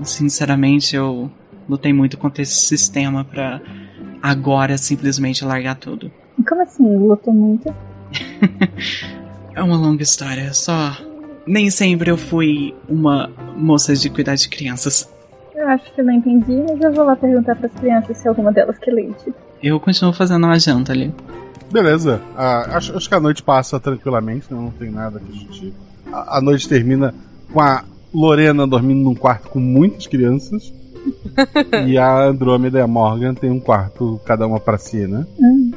Sinceramente, eu lutei muito contra esse sistema pra agora simplesmente largar tudo. Como assim? Lutou muito? [LAUGHS] É uma longa história, só. Nem sempre eu fui uma moça de cuidar de crianças. Acho que eu não entendi, mas eu vou lá perguntar pras crianças se alguma delas quer leite. Eu continuo fazendo uma janta ali. Beleza. Ah, acho, acho que a noite passa tranquilamente, não tem nada que a gente. A, a noite termina com a Lorena dormindo num quarto com muitas crianças. [LAUGHS] e a Andrômeda e a Morgan tem um quarto, cada uma pra si, né? Hum,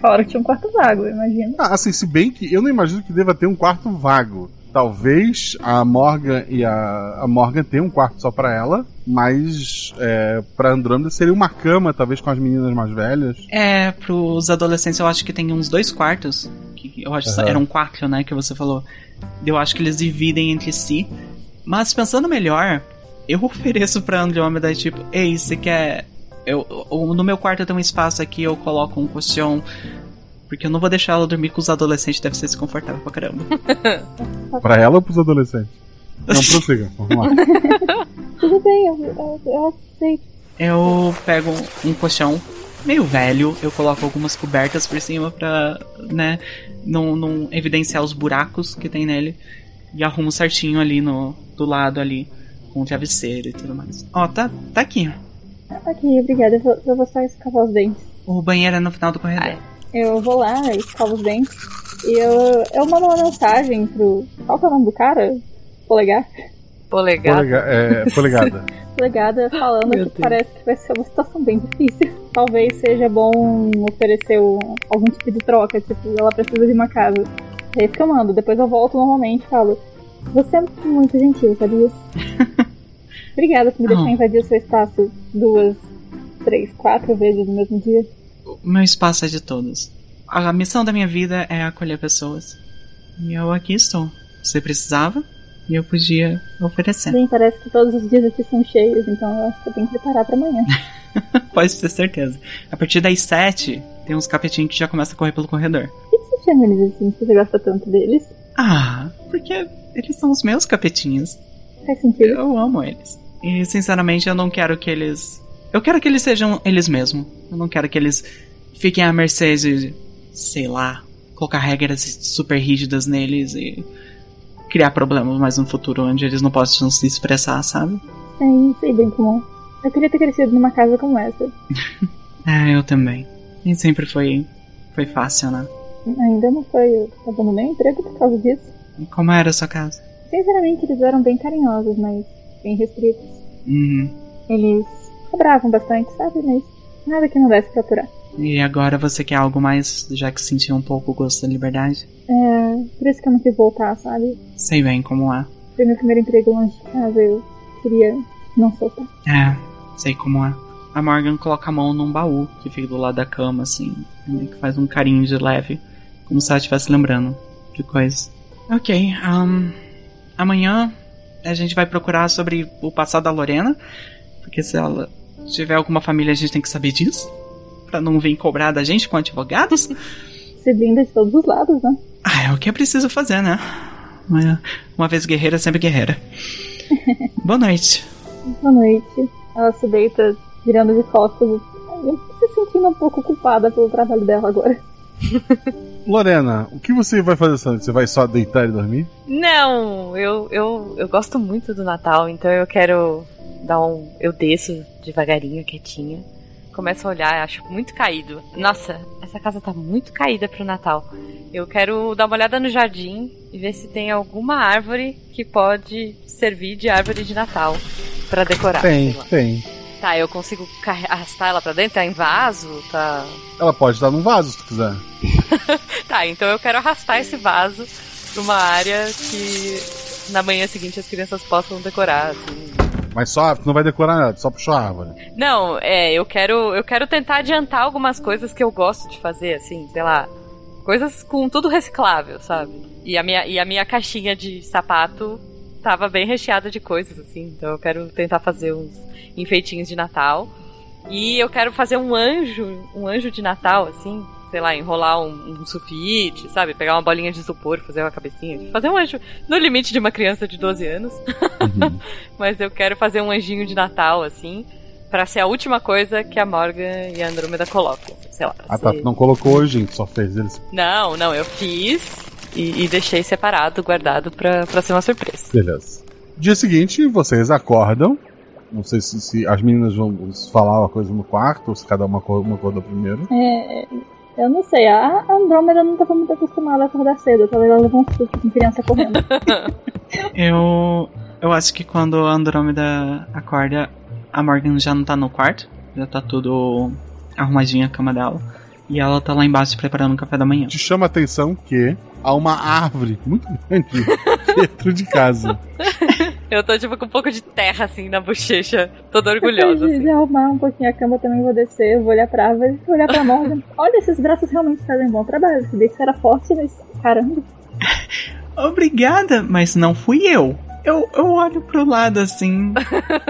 falaram que tinha um quarto vago, eu imagino. Ah, assim, se bem que eu não imagino que deva ter um quarto vago. Talvez a Morgan e a, a Morgan tenham um quarto só pra ela, mas é, pra Andrômeda seria uma cama, talvez com as meninas mais velhas. É, pros adolescentes eu acho que tem uns dois quartos. Que eu acho que Aham. eram quatro, né, que você falou. Eu acho que eles dividem entre si. Mas pensando melhor, eu [LAUGHS] ofereço pra Andrômeda, tipo, ei, você quer. Eu- no meu quarto tem um espaço aqui, eu coloco um colchão. Porque eu não vou deixar ela dormir com os adolescentes, deve ser desconfortável pra caramba. [LAUGHS] Pra ela ou pros adolescentes? Não, prossiga. Vamos lá. [LAUGHS] Tudo bem, eu, eu, eu aceito. Eu pego um colchão meio velho, eu coloco algumas cobertas por cima pra, né, não, não evidenciar os buracos que tem nele. E arrumo certinho ali no, do lado ali, com o travesseiro e tudo mais. Ó, tá, tá aqui. Ok, obrigada. Eu vou, eu vou só escovar os dentes. O banheiro é no final do corredor. Eu vou lá, eu escovo os dentes. E eu, eu mando uma mensagem pro. Qual que é o nome do cara? Polegar? Polegar. Polega, é, [LAUGHS] polegada. Polegada falando Meu que Deus. parece que vai ser uma situação bem difícil. Talvez seja bom oferecer um- algum tipo de troca, tipo, ela precisa de uma casa. É isso que eu mando. Depois eu volto normalmente e falo: Você é muito gentil, sabia? [LAUGHS] Obrigada por me deixar invadir o seu espaço duas, três, quatro vezes no mesmo dia. O meu espaço é de todos. A missão da minha vida é acolher pessoas. E eu aqui estou. Você precisava e eu podia oferecer. Bem, parece que todos os dias aqui são cheios, então eu acho que eu tenho que preparar pra amanhã. [LAUGHS] Pode ter certeza. A partir das sete, tem uns capetinhos que já começam a correr pelo corredor. Por que você chama eles assim, se você gosta tanto deles? Ah, porque eles são os meus capetinhos. Faz sentido. Eu amo eles. E sinceramente eu não quero que eles. Eu quero que eles sejam eles mesmos. Eu não quero que eles fiquem à mercê de, sei lá, colocar regras super rígidas neles e criar problemas mais no futuro onde eles não possam se expressar, sabe? Sei, sei bem como. Eu queria ter crescido numa casa como essa. [LAUGHS] É, eu também. Nem sempre foi, foi fácil, né? Ainda não foi. Eu abandonei o emprego por causa disso. E Como era a sua casa? Sinceramente, eles eram bem carinhosos, mas bem restritos. Uhum. Eles cobravam bastante, sabe? Mas nada que não desse pra aturar. E agora você quer algo mais, já que sentiu um pouco o gosto da liberdade? É, por isso que eu não quis voltar, sabe? Sei bem como é. Foi meu primeiro emprego longe de casa, eu queria não soltar. É, sei como é. A Morgan coloca a mão num baú que fica do lado da cama, assim, meio que faz um carinho de leve, como se ela estivesse lembrando de coisas. Ok, ahn, amanhã a gente vai procurar sobre o passado da Lorena, porque se ela tiver alguma família a gente tem que saber disso, pra não vir cobrar da gente com advogados. [LAUGHS] Se blinda de todos os lados, né? Ah, é o que é preciso fazer, né? Uma, uma vez guerreira, sempre guerreira. [LAUGHS] Boa noite. Boa noite. Ela se deita virando de costas. Eu tô se sentindo um pouco culpada pelo trabalho dela agora. [LAUGHS] Lorena, o que você vai fazer essa noite? Você vai só deitar e dormir? Não, eu, eu, eu gosto muito do Natal, então eu quero dar um. Eu desço devagarinho, quietinha. Começo a olhar, acho muito caído. Nossa, essa casa tá muito caída pro Natal. Eu quero dar uma olhada no jardim e ver se tem alguma árvore que pode servir de árvore de Natal pra decorar. tem, tem. Tá, eu consigo arrastar ela pra dentro? Tá em vaso? Tá. Ela pode estar num vaso se tu quiser. [LAUGHS] Tá, então eu quero arrastar esse vaso pra uma área que na manhã seguinte as crianças possam decorar, assim. Mas só, tu não vai decorar nada, só puxou a árvore. Não, é, eu quero, eu quero tentar adiantar algumas coisas que eu gosto de fazer, assim, sei lá, coisas com tudo reciclável, sabe? E a minha, e a minha caixinha de sapato tava bem recheada de coisas, assim, então eu quero tentar fazer uns enfeitinhos de Natal. E eu quero fazer um anjo, um anjo de Natal, assim, sei lá, enrolar um, um sulfite, sabe? Pegar uma bolinha de isopor, fazer uma cabecinha. Fazer um anjo no limite de uma criança de 12 anos. Uhum. [LAUGHS] Mas eu quero fazer um anjinho de Natal, assim, pra ser a última coisa que a Morgan e a Andrômeda colocam. Sei lá. Ah, tá. ser- Tu não colocou hoje, gente. Só fez eles. Não, não, eu fiz e, e deixei separado, guardado pra, pra ser uma surpresa. Beleza. Dia seguinte, vocês acordam. Não sei se, se as meninas vão falar uma coisa no quarto, ou se cada uma acordou primeiro. É, eu não sei, a Andrômeda não tava muito acostumada a acordar cedo, talvez ela levou um susto com criança correndo. [LAUGHS] Eu. Eu acho que quando a Andrômeda acorda, a Morgan já não tá no quarto. Já tá tudo arrumadinho a cama dela. E ela tá lá embaixo preparando o café da manhã. Te chama a atenção que há uma árvore muito grande [LAUGHS] dentro de casa. [LAUGHS] Eu tô, tipo, com um pouco de terra, assim, na bochecha, toda orgulhosa, de, assim. arrumar um pouquinho a cama, eu também vou descer, eu vou olhar pra árvore, vou olhar pra Morgan. [LAUGHS] Olha, esses braços realmente fazem bom trabalho. Esse desse era forte, mas caramba. Obrigada, mas não fui eu. Eu, eu olho pro lado assim.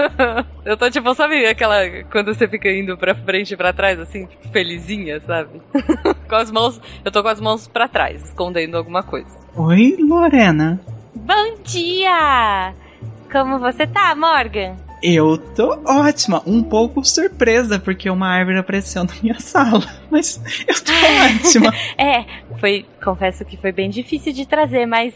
[LAUGHS] Eu tô, tipo, sabe aquela. Quando você fica indo pra frente e pra trás, assim, tipo, felizinha, sabe? [LAUGHS] com as mãos. Eu tô com as mãos pra trás, escondendo alguma coisa. Oi, Lorena. Bom dia! Como você tá, Morgan? Eu tô ótima, um pouco surpresa porque uma árvore apareceu na minha sala. [LAUGHS] Mas eu tô [LAUGHS] ótima. É, foi, confesso que foi bem difícil de trazer, mas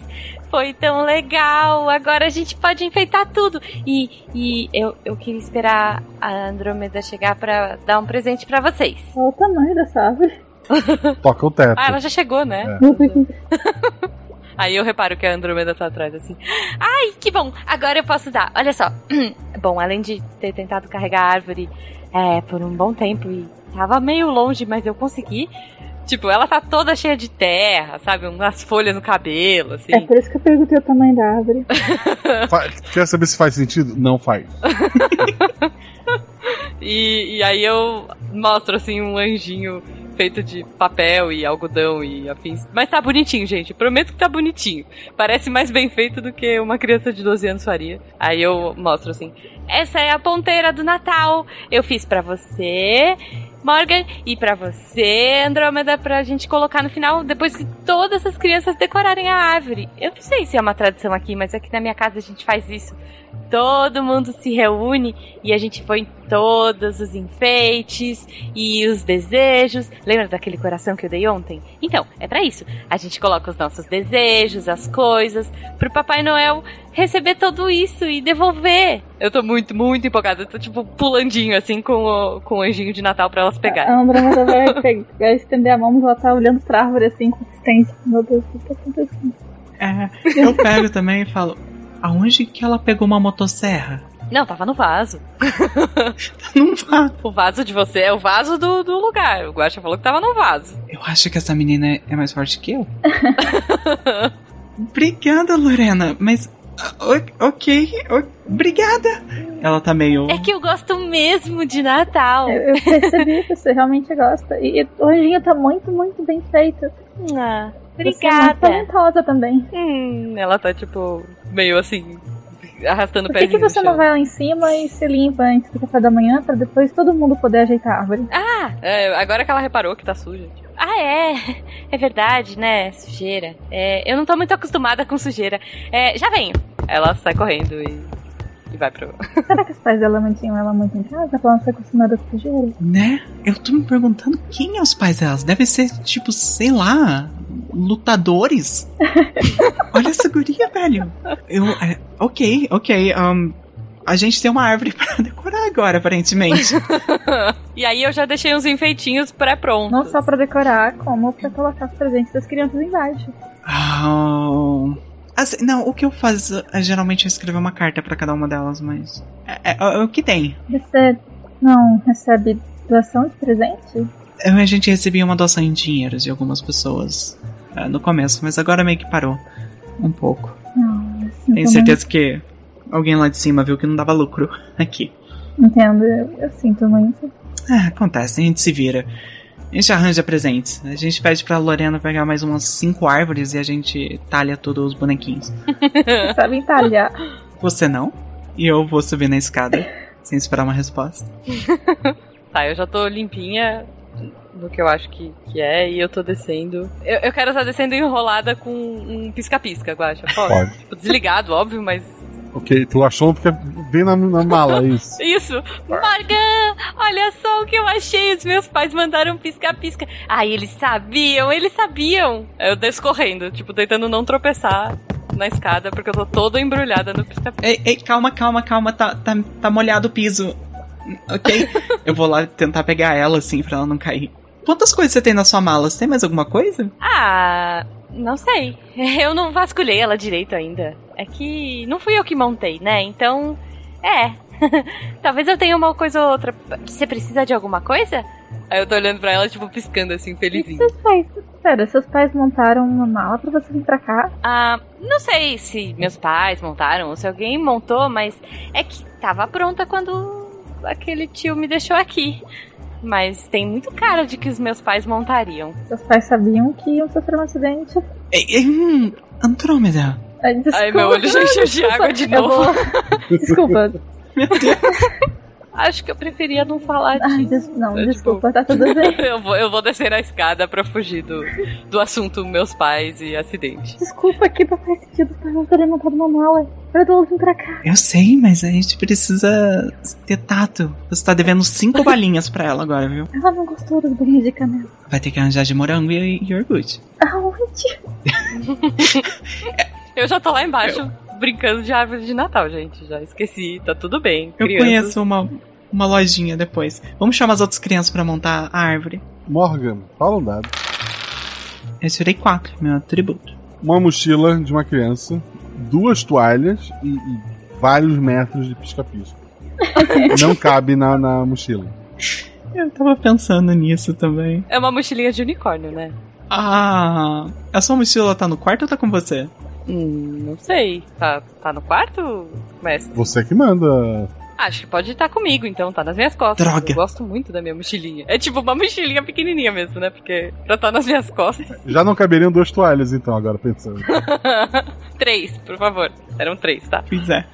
foi tão legal. Agora a gente pode enfeitar tudo. E, e eu, eu queria esperar a Andrômeda chegar pra dar um presente pra vocês. Olha o tamanho dessa árvore. [LAUGHS] Toca o teto. Ah, ela já chegou, né? É. Aí eu reparo que a Andrômeda tá atrás, assim. Ai, que bom! Agora eu posso dar. Olha só. [CLEARS THROAT] Bom, além de ter tentado carregar a árvore é, por um bom tempo e tava meio longe, mas eu consegui. Tipo, ela tá toda cheia de terra, sabe? Umas folhas no cabelo, assim. É por isso que eu perguntei o tamanho da árvore. [LAUGHS] Quer saber se faz sentido? Não faz. [LAUGHS] E, e aí eu mostro, assim, um anjinho feito de papel e algodão e afins. Mas tá bonitinho, gente. Prometo que tá bonitinho. Parece mais bem feito do que uma criança de 12 anos faria. Aí eu mostro assim. Essa é a ponteira do Natal. Eu fiz pra você, Morgan, e pra você, Andrômeda, pra gente colocar no final, depois que todas as crianças decorarem a árvore. Eu não sei se é uma tradição aqui, mas aqui na minha casa a gente faz isso. Todo mundo se reúne e a gente põe todos os enfeites e os desejos. Lembra daquele coração que eu dei ontem? Então, é pra isso. A gente coloca os nossos desejos, as coisas, pro Papai Noel receber tudo isso e devolver. Eu tô muito, muito empolgada. Eu tô, tipo, pulandinho, assim, com o, com o anjinho de Natal pra elas pegarem. A Andrômeda vai, pegar, vai estender a mão, mas ela tá olhando pra árvore assim com assistência. Meu Deus, o que tá acontecendo? É, eu pego também e falo: aonde que ela pegou uma motosserra? Não, tava no vaso. [LAUGHS] Num vaso. O vaso de você é o vaso do, do lugar. O Guaxa falou que tava no vaso. Eu acho que essa menina é- é mais forte que eu. [LAUGHS] Obrigada, Lorena, mas. Ok, obrigada. Ela tá meio. É que eu gosto mesmo de Natal. Eu, eu percebi que você realmente gosta. E, e o anjinho tá muito, muito bem feito. Ah, Você é muito obrigada. talentosa também. Hum, ela tá, tipo, meio assim, arrastando o Por que, que você não vai lá em cima e se limpa antes do café da manhã pra depois todo mundo poder ajeitar a árvore? Ah, É, agora que ela reparou que tá suja. tipo. Ah, é. É verdade, né? Sujeira. É, eu não tô muito acostumada com sujeira. É, já venho. Ela sai correndo e, e vai pro. [LAUGHS] Será que os pais dela mantinham ela muito em casa pra ela não ser acostumada com sujeira? Né? Eu tô me perguntando quem é os pais delas. Deve ser, tipo, sei lá, lutadores. [LAUGHS] Olha essa guria, velho. Eu, é, ok, ok. um, a gente tem uma árvore [LAUGHS] pra decorar agora, aparentemente. [LAUGHS] e aí eu já deixei uns enfeitinhos pré-prontos. Não só pra decorar, como pra colocar os presentes das crianças embaixo. Ah, assim, não, o que eu faço é geralmente eu escrever uma carta pra cada uma delas, mas. É, é- é o que tem. Você não recebe doação de presente? A gente recebia uma doação em dinheiro de algumas pessoas ah, no começo, mas agora meio que parou. Um pouco. Não, assim, Tenho certeza que alguém lá de cima viu que não dava lucro [LAUGHS] aqui. Entendo, eu, eu sinto muito. Ah, acontece, a gente se vira. A gente arranja presentes. A gente pede pra Lorena pegar mais umas cinco árvores e a gente talha todos os bonequinhos. Você [LAUGHS] sabe entalhar. Você não? E eu vou subir na escada [LAUGHS] sem esperar uma resposta. Tá, eu já tô limpinha, do que eu acho que, que é, e eu tô descendo. Eu, eu quero estar descendo enrolada com um pisca-pisca, Guacha. Posso? Pode. Tipo, desligado, óbvio, mas. Ok, tu achou porque vem na, na mala, é isso. [LAUGHS] Isso! Morgan! Olha só o que eu achei! Os meus pais mandaram pisca-pisca. Ai, eles sabiam, eles sabiam! Eu desço correndo, tipo, tentando não tropeçar na escada, porque eu tô toda embrulhada no pisca-pisca. Ei, ei, calma, calma, calma, tá, tá, tá molhado o piso. Ok? [LAUGHS] eu vou lá tentar pegar ela, assim, pra ela não cair. Quantas coisas você tem na sua mala? Você tem mais alguma coisa? Ah, não sei. [LAUGHS] Eu não vasculhei ela direito ainda. É que não fui eu que montei, né? Então, é. [LAUGHS] Talvez eu tenha uma coisa ou outra. Você precisa de alguma coisa? Aí eu tô olhando pra ela, tipo, piscando assim, felizinho. Seus pais, sério, seus pais montaram uma mala pra você vir pra cá? Ah, não sei se meus pais montaram ou se alguém montou, mas é que tava pronta quando aquele tio me deixou aqui. Mas tem muito cara de que os meus pais montariam. Seus pais sabiam que iam sofrer um acidente. Ei, ei, hum, Andrômeda. Ai, desculpa, Ai, meu olho já encheu de água de novo. vou- [LAUGHS] Desculpa. Acho que eu preferia não falar disso. Ai, des- não, Eu, desculpa, tá tudo bem. [LAUGHS] eu, vou, eu vou descer a escada pra fugir do, do assunto meus pais e acidente. Desculpa aqui, não faz sentido pra não terem montado uma mala. Eu tô vir pra cá. Eu sei, mas a gente precisa ter tato. Você tá devendo cinco balinhas pra ela agora, viu? Ela não gostou das bolinhas de canela. Vai ter que arranjar de morango e e iogurte. Aonde? [LAUGHS] [LAUGHS] Eu já tô lá embaixo brincando de árvore de Natal, gente. Já esqueci, tá tudo bem. Eu Crianças. conheço uma, uma lojinha depois. Vamos chamar as outras crianças pra montar a árvore. Morgan, fala um dado. Eu tirei quatro, meu atributo. Uma mochila de uma criança, duas toalhas e, e vários metros de pisca-pisca. [LAUGHS] Não cabe na, na mochila. Eu tava pensando nisso também. É uma mochilinha de unicórnio, né? Ah, a sua mochila tá no quarto ou tá com você? Hum, não sei. Tá, tá no quarto, mestre? Você que manda. Acho que pode estar comigo, então, tá nas minhas costas. Droga. Eu gosto muito da minha mochilinha. É tipo uma mochilinha pequenininha mesmo, né? Porque pra estar nas minhas costas. [LAUGHS] Já não caberiam duas toalhas, então, agora pensando. três, por favor. Eram três, tá? Pois é.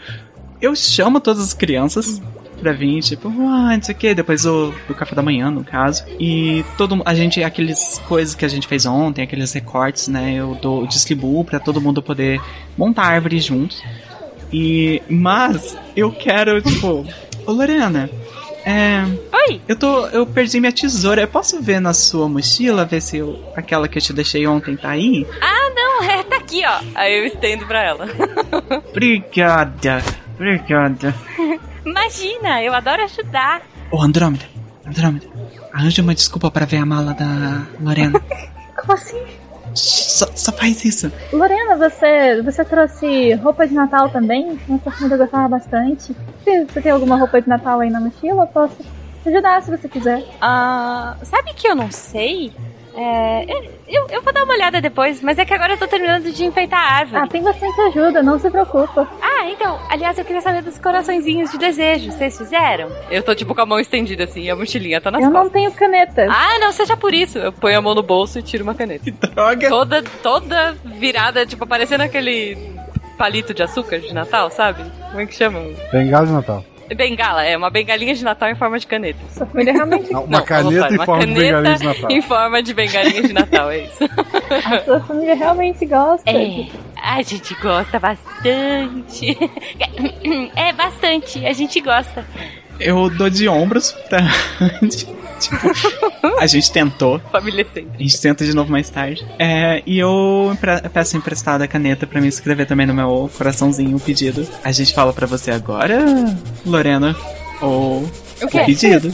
Eu chamo todas as crianças pra vir, tipo, ah, não sei o que, depois do, do café da manhã, no caso. E todo a gente, aqueles coisas que a gente fez ontem, aqueles recortes, né, eu dou, distribuo pra todo mundo poder montar a árvore juntos. E, mas, eu quero, tipo, ô Lorena, é. Oi! Eu tô. Eu perdi minha tesoura. Eu posso ver na sua mochila, ver se eu, aquela que eu te deixei ontem tá aí? Ah, não, é, tá aqui, ó. Aí eu estendo pra ela. [LAUGHS] Obrigada. Obrigada. [LAUGHS] Imagina, eu adoro ajudar. Ô, Andrômeda, Andrômeda, arranja uma desculpa pra ver a mala da Lorena. [LAUGHS] Como assim? só, só faz isso. Lorena, você, você trouxe roupa de Natal também? Nossa família gostava bastante. Se você tem alguma roupa de Natal aí na mochila, eu posso te ajudar se você quiser. Ah, sabe que eu não sei? É, eu, eu vou dar uma olhada depois, mas é que agora eu tô terminando de enfeitar a árvore. Ah, tem bastante ajuda, não se preocupa. Ah, então, aliás, eu queria saber dos coraçõezinhos de desejo. Vocês fizeram? Eu tô tipo com a mão estendida assim, e a mochilinha tá nas Eu costas. não tenho caneta. Ah, não seja por isso. Eu ponho a mão no bolso e tiro uma caneta. Droga. Toda, toda virada, tipo, parecendo aquele palito de açúcar de Natal, sabe? Como é que chamam? Bengala de Natal. Bengala, é uma bengalinha de Natal em forma de caneta. Sua família realmente. Não, uma caneta ao contrário, em uma forma de caneta bengalinha de Natal. Em forma de bengalinha de Natal, é isso. A sua família realmente gosta. É, a gente gosta bastante. É, bastante, a gente gosta. Eu dou de ombros pra. [LAUGHS] tipo, a gente tentou. Família sempre. A gente tenta de novo mais tarde. É, e eu peço emprestada a caneta pra me escrever também no meu coraçãozinho o pedido. A gente fala pra você agora, Lorena, ou O quê? pedido.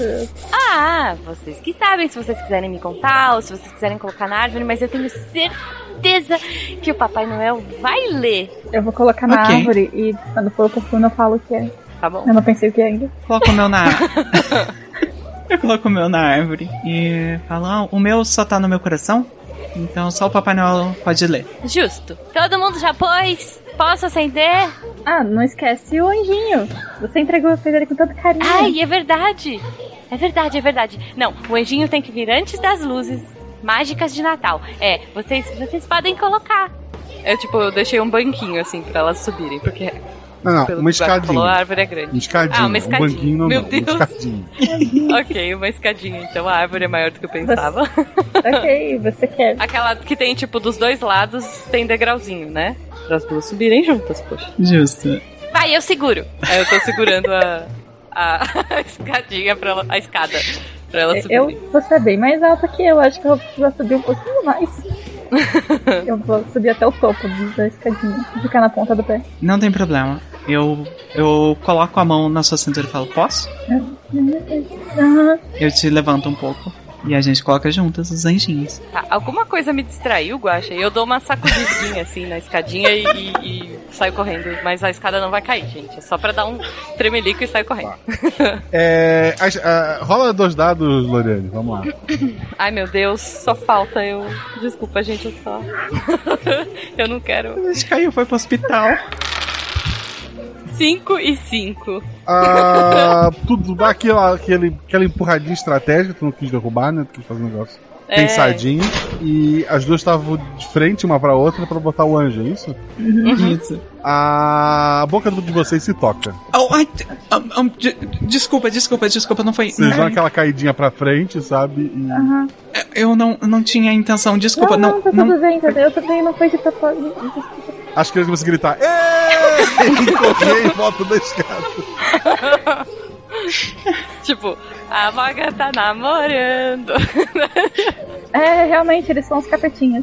Ah, vocês que sabem se vocês quiserem me contar ou se vocês quiserem colocar na árvore, mas eu tenho certeza que o Papai Noel vai ler. Eu vou colocar na Ok. árvore e quando for oportuno eu falo o que é. Tá bom. Eu não pensei o que é ainda. Coloca o meu na. [LAUGHS] eu coloco o meu na árvore e falo, ah, o meu só tá no meu coração, então só o Papai Noel pode ler. Justo. Todo mundo já pôs? Posso acender? Ah, não esquece o anjinho. Você entregou fez ele com tanto carinho. Ai, é verdade. É verdade, é verdade. Não, o anjinho tem que vir antes das luzes mágicas de Natal. É, vocês, vocês podem colocar. Eu, tipo, eu deixei um banquinho assim pra elas subirem, porque Não, não, Pelo uma escadinha. Falou, a árvore é grande. Uma escadinha. Ah, uma Um escadinha. banquinho não, Meu não. Deus. Uma escadinha. [LAUGHS] ok, uma escadinha. Então a árvore é maior do que eu pensava. [LAUGHS] ok, você quer. Aquela que tem, tipo, dos dois lados tem degrauzinho, né? Para as duas subirem juntas, poxa. Justo. Vai, eu seguro. Aí eu tô segurando a, a, [LAUGHS] a escadinha pra ela, a escada pra ela subir. Eu, você é bem mais alta que eu, acho que eu vou precisar subir um pouquinho mais. eu vou subir até o topo da escadinha, ficar na ponta do pé. Não tem problema. Eu, eu coloco a mão na sua cintura e falo, posso? Eu te levanto um pouco. E a gente coloca juntas os anjinhos. Tá, alguma coisa me distraiu, Guaxa, e eu dou uma sacudidinha assim na escadinha e, e- e saio correndo. Mas a escada não vai cair, gente. É só pra dar um tremelico e sair correndo. [LAUGHS] É, as- a- rola dois dados, Loriane. Vamos lá. Ai meu Deus, só falta eu. Desculpa, gente, eu só. [LAUGHS] eu não quero. A gente caiu, foi pro hospital. 5 e 5. Ah, [LAUGHS] tudo dá aquela, aquele, aquela empurradinha estratégica, tu não quis derrubar, né? Tu quis fazer um negócio É. pensadinho. E as duas estavam de frente uma pra outra pra botar o anjo, é isso? Isso. A boca de vocês se toca. Oh, ai, um, um, de- desculpa, desculpa, desculpa, não foi. Vocês dão aquela caidinha pra frente, sabe? E... Aham. Eu não, não tinha intenção, desculpa, não, não. não, tá não, tudo bem, tá, eu também não foi de propósito. As crianças começam a gritar. Êêêê! E correr em volta da escada. tipo, a Maga tá namorando. É, realmente, eles são os capetinhas.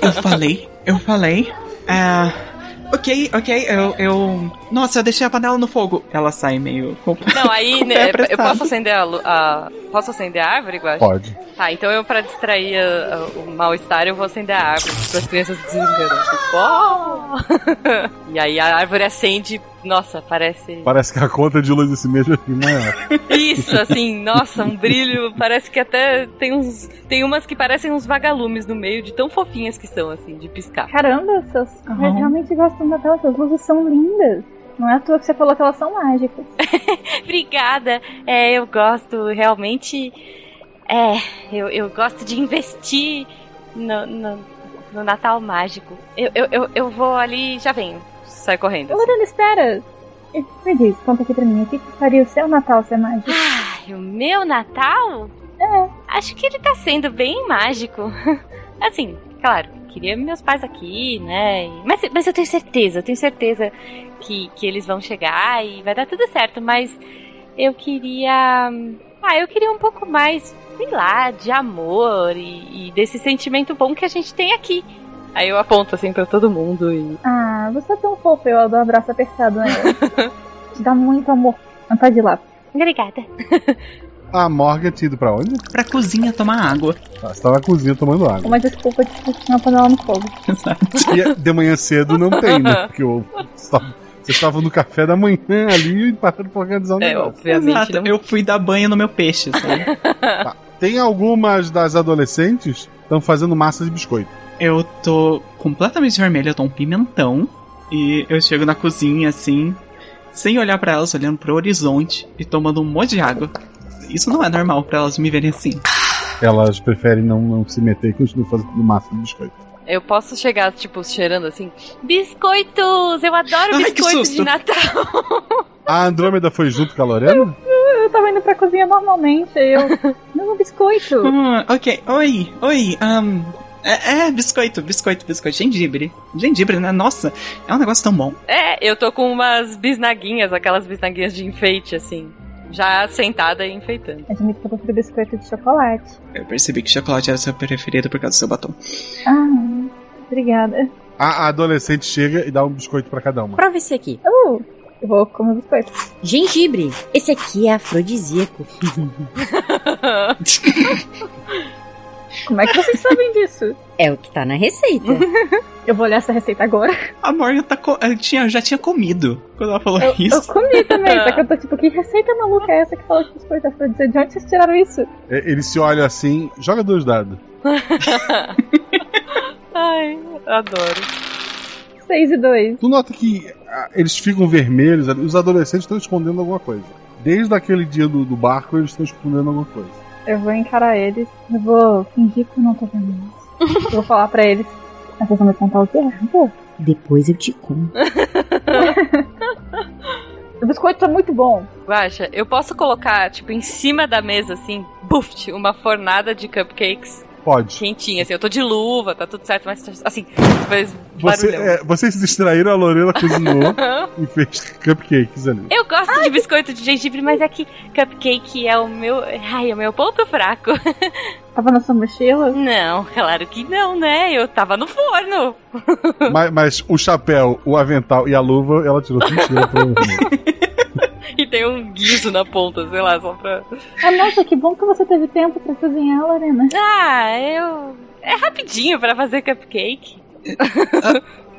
Eu falei, eu falei. Ah, ok, ok, eu, eu. Nossa, eu deixei a panela no fogo. Ela sai meio. com- [LAUGHS] Não, aí né, eu posso acender a, lu- a- Posso acender a árvore, Guaxa? Pode. Tá, então eu, pra distrair a- a- o mal-estar, eu vou acender a árvore para as crianças desenganando. Tipo, "Oh!" e aí a árvore acende, nossa, parece. Parece que a conta de luz desse mês vir maior. Isso, assim, nossa, um brilho. Parece que até tem uns. Tem umas que parecem uns vagalumes no meio, de tão fofinhas que são, assim, de piscar. Caramba, seus... eu realmente gosto do Natal, essas luzes são lindas. Não é à toa que você falou que elas são mágicas. [LAUGHS] Obrigada. É, eu gosto realmente. É, eu, eu gosto de investir no, no, no Natal mágico. Eu, eu, eu, eu vou ali já venho. Sai correndo. assim. Lorena, espera! Me diz, conta aqui pra mim, o que, faria o seu Natal ser mágico? Ai, o meu Natal? É. Acho que ele tá sendo bem mágico. [LAUGHS] assim, claro, queria meus pais aqui, né? Mas, mas eu tenho certeza, eu tenho certeza que, que eles vão chegar e vai dar tudo certo, mas eu queria. Ah, eu queria um pouco mais, sei lá, de amor e, e desse sentimento bom que a gente tem aqui. Aí eu aponto assim pra todo mundo e. Ah, você é tão fofo, eu dou um abraço apertado nela. [LAUGHS] Te dá muito amor. Não pode ir lá. Obrigada. A Morgan tinha ido pra onde? Pra cozinha tomar água. Tá, você tá na cozinha tomando água. Uma desculpa de uma panela no fogo. E de manhã cedo não tem, né? Porque eu, vocês estavam no café da manhã ali e pararam pra organizar um É, negócio. obviamente. Exato, eu fui dar banho no meu peixe, sabe? Tá. Tem algumas das adolescentes que estão fazendo massa de biscoito. Eu tô completamente vermelho, eu tô um pimentão. E eu chego na cozinha assim, sem olhar pra elas, olhando pro horizonte e tomando um monte de água. Isso não é normal pra elas me verem assim. Elas preferem não, não se meter e continuam fazendo massa de biscoito. Eu posso chegar, tipo, cheirando assim. Biscoitos! Eu adoro biscoitos de Natal! A Andrômeda foi junto com a Lorena? Eu tava indo pra cozinha normalmente, eu. [LAUGHS] Não, um biscoito! Hum, ok, oi, oi, um, é, é, biscoito, biscoito, biscoito, gengibre. Gengibre, né? Nossa, é um negócio tão bom. É, eu tô com umas bisnaguinhas, aquelas bisnaguinhas de enfeite, assim. Já sentada e enfeitando. Admito que eu prefiro biscoito de chocolate. Eu percebi que chocolate era seu preferido por causa do seu batom. Ah, obrigada. A, a adolescente chega e dá um biscoito pra cada uma. Prova esse aqui. Uh, eu vou comer biscoito. Gengibre. Esse aqui é afrodisíaco. [LAUGHS] [LAUGHS] Como é que vocês sabem disso? [LAUGHS] É o que tá na receita. [LAUGHS] Eu vou olhar essa receita agora. A Morgan tá co- tinha, já tinha comido quando ela falou Eu, isso. eu comi também, só que eu tô tipo, que receita maluca é essa que fala que biscoito é afrodisíaco? De onde vocês tiraram isso? É, Eles se olham assim, joga dois dados. [LAUGHS] Ai, adoro. 6 e 2. Tu nota que ah, eles ficam vermelhos, os adolescentes estão escondendo alguma coisa. Desde aquele dia do, do barco, eles estão escondendo alguma coisa. Eu vou encarar eles. Eu vou fingir que eu não tô vendo isso. [LAUGHS] Eu vou falar pra eles. Vocês vão me contar o que é? Pô, Depois eu te conto. [LAUGHS] O biscoito tá muito bom. Guaxa, eu posso colocar, tipo, em cima da mesa, assim, buft, uma fornada de cupcakes Pode. quentinha, assim. Eu tô de luva, tá tudo certo, mas, assim, faz Você, é, vocês se distraíram, a Lorena cozinhou [LAUGHS] e fez cupcakes ali. Eu gosto de biscoito de gengibre, mas é que cupcake é o meu. Ai, é o meu ponto fraco. [LAUGHS] Tava na sua mochila? Não, claro que não, né? Eu tava no forno. mas, mas o chapéu, o avental e a luva, ela tirou mentira provavelmente. [LAUGHS] [LAUGHS] E tem um guiso na ponta, sei lá, só pra. Ah, nossa, que bom que você teve tempo pra cozinhar, Lorena. Ah, eu. É rapidinho pra fazer cupcake. [LAUGHS]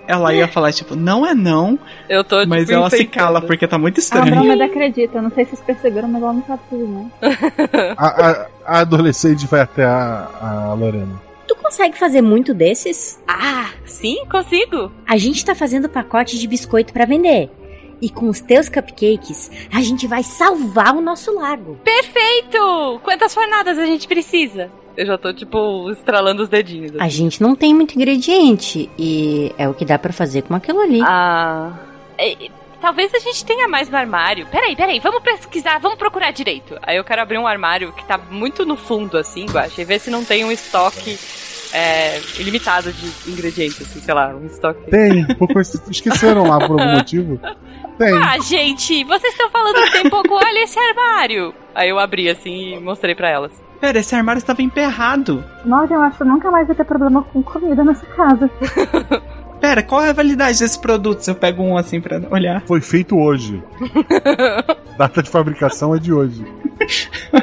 Ela ia falar, tipo, não é não. Eu tô, tipo, Mas ela se cala porque tá muito A estranho. Andrômeda acredita, não sei se vocês perceberam, mas ela não sabe cozinhar. [LAUGHS] A, a- a adolescente vai até a, a Lorena. Tu consegue fazer muito desses? Ah, sim, consigo. A gente tá fazendo pacote de biscoito pra vender. E com os teus cupcakes, a gente vai salvar o nosso lago. Perfeito! Quantas fornadas a gente precisa? Eu já tô, tipo, estralando os dedinhos. A gente não tem muito ingrediente e é o que dá pra fazer com aquilo ali. Ah. é, Talvez a gente tenha mais no armário. Peraí, peraí, vamos pesquisar, vamos procurar direito. Aí eu quero abrir um armário que tá muito no fundo, assim, Guaxa, e ver se não tem um estoque é, ilimitado de ingredientes, assim, sei lá, um estoque. Tem, pouco esqueceram lá por algum [LAUGHS] motivo. Tem. Ah, gente, vocês estão falando que tem pouco, [LAUGHS] olha esse armário. Aí eu abri assim e mostrei pra elas. Pera, esse armário estava emperrado. Nossa, eu acho que nunca mais vai ter problema com comida nessa casa. [LAUGHS] Pera, qual é a validade desses produtos? Eu pego um assim pra olhar. Foi feito hoje. [LAUGHS] Data de fabricação é de hoje.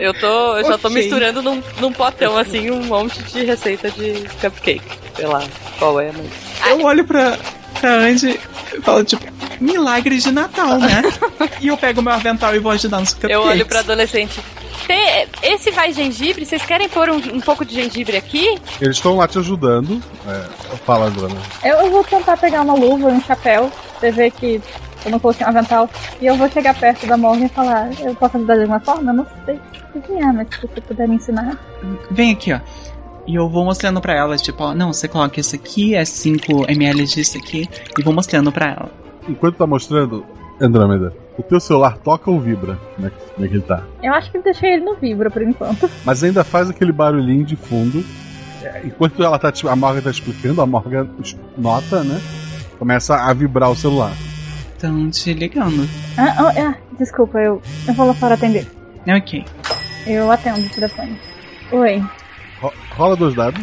Eu tô, eu já tô misturando num, num potão assim um monte de receita de cupcake. Sei lá qual é, mas. Eu olho pra, pra Andy e falo, tipo, milagre de Natal, né? [LAUGHS] e eu pego meu avental e vou ajudar nos cupcakes. Eu olho pra adolescente. Tem- esse vai gengibre? Vocês querem pôr um, um pouco de gengibre aqui? Eles estão lá te ajudando. É, fala, Androna. Eu, eu vou tentar pegar uma luva e um chapéu. Você vê que eu não coloquei um avental. E eu vou chegar perto da Morgan e falar: Eu posso ajudar de alguma forma? Eu não sei cozinhar, mas se você puder me ensinar. Vem aqui, ó. E eu vou mostrando pra ela, tipo, ó, não, você coloca isso aqui, é 5 ml disso aqui, e vou mostrando pra ela. Enquanto tá mostrando, Andrômeda, o teu celular toca ou vibra? Como é que, como é que ele tá? Eu acho que deixei ele no vibra por enquanto. [LAUGHS] Mas ainda faz aquele barulhinho de fundo. É, Enquanto ela tá, te- a Morgan tá explicando, a Morgan nota, né? Começa a vibrar o celular. Estão te ligando. Ah, ah, ah, desculpa, eu, eu vou lá fora atender. Ok. Eu atendo o telefone. Oi, Ro- rola dois dados.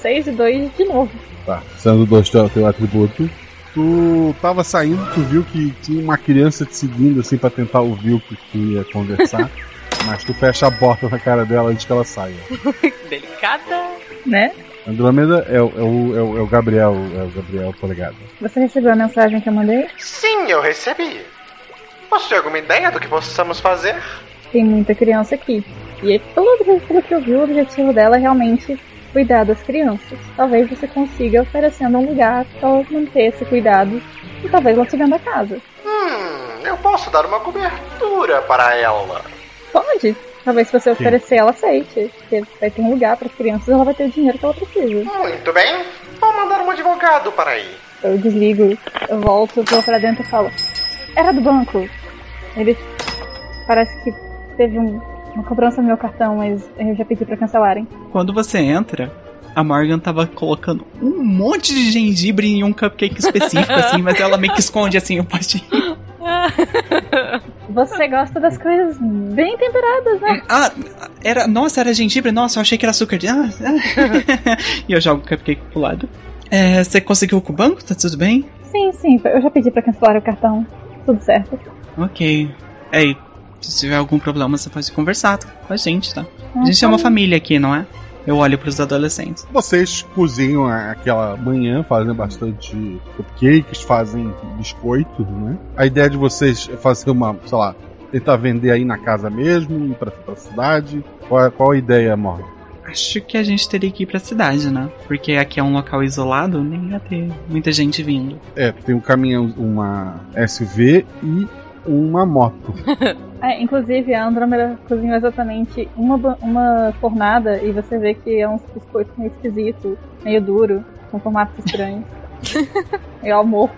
6 e 2 de novo. Tá, sendo dois teu, teu atributo. Tu tava saindo, tu viu que tinha uma criança te seguindo assim pra tentar ouvir o que tu ia conversar. [LAUGHS] mas tu fecha a porta na cara dela antes que ela saia. [LAUGHS] Delicada. Né? Andrômeda é, o- é o, é, o, é o Gabriel, é o Gabriel Polegado. Você recebeu a mensagem que eu mandei? Sim, eu recebi. Possui alguma ideia do que possamos fazer? Tem muita criança aqui. E pelo, pelo que eu vi, o objetivo dela é realmente cuidar das crianças. Talvez você consiga oferecendo um lugar para manter esse cuidado e talvez ela venda a casa. Hum, eu posso dar uma cobertura para ela. Pode. Talvez se você oferecer, ela aceite. Porque vai ter um lugar para as crianças ela vai ter o dinheiro que ela precisa. Muito bem, vou mandar um advogado para aí. Eu desligo, eu volto, vou pra dentro e falo: Era do banco. Eles. Parece que teve um- uma cobrança no meu cartão, mas eu já pedi pra cancelarem. Quando você entra, a Morgan tava colocando um monte de gengibre em um cupcake específico, assim, mas ela meio que esconde assim o potinho. [LAUGHS] Você gosta das coisas bem temperadas, né? Ah, era. Nossa, era gengibre? Nossa, eu achei que era açúcar. de- Ah, ah. [LAUGHS] e eu jogo o cupcake pro lado. É, você conseguiu com o banco? Tá tudo bem? Sim, sim, eu já pedi pra cancelar o cartão. Tudo certo. Ok. Ei, se tiver algum problema, você pode conversar com a gente, tá? A Ah, gente é uma tá. família aqui, não é? Eu olho pros adolescentes. Vocês cozinham aquela manhã, fazem bastante cupcakes, fazem biscoitos, né? A ideia de vocês é fazer uma, sei lá, tentar vender aí na casa mesmo, ir pra, pra cidade. Qual, é- qual a ideia, Morgan? Acho que a gente teria que ir pra cidade, né? Porque aqui é um local isolado, nem ia ter muita gente vindo. É, tem um caminhão, uma SV e uma moto. [LAUGHS] É, inclusive, a Andrômeda cozinhou exatamente uma, uma fornada e você vê que é um biscoito meio esquisito, meio duro, com formatos estranhos. [LAUGHS] Eu almoço.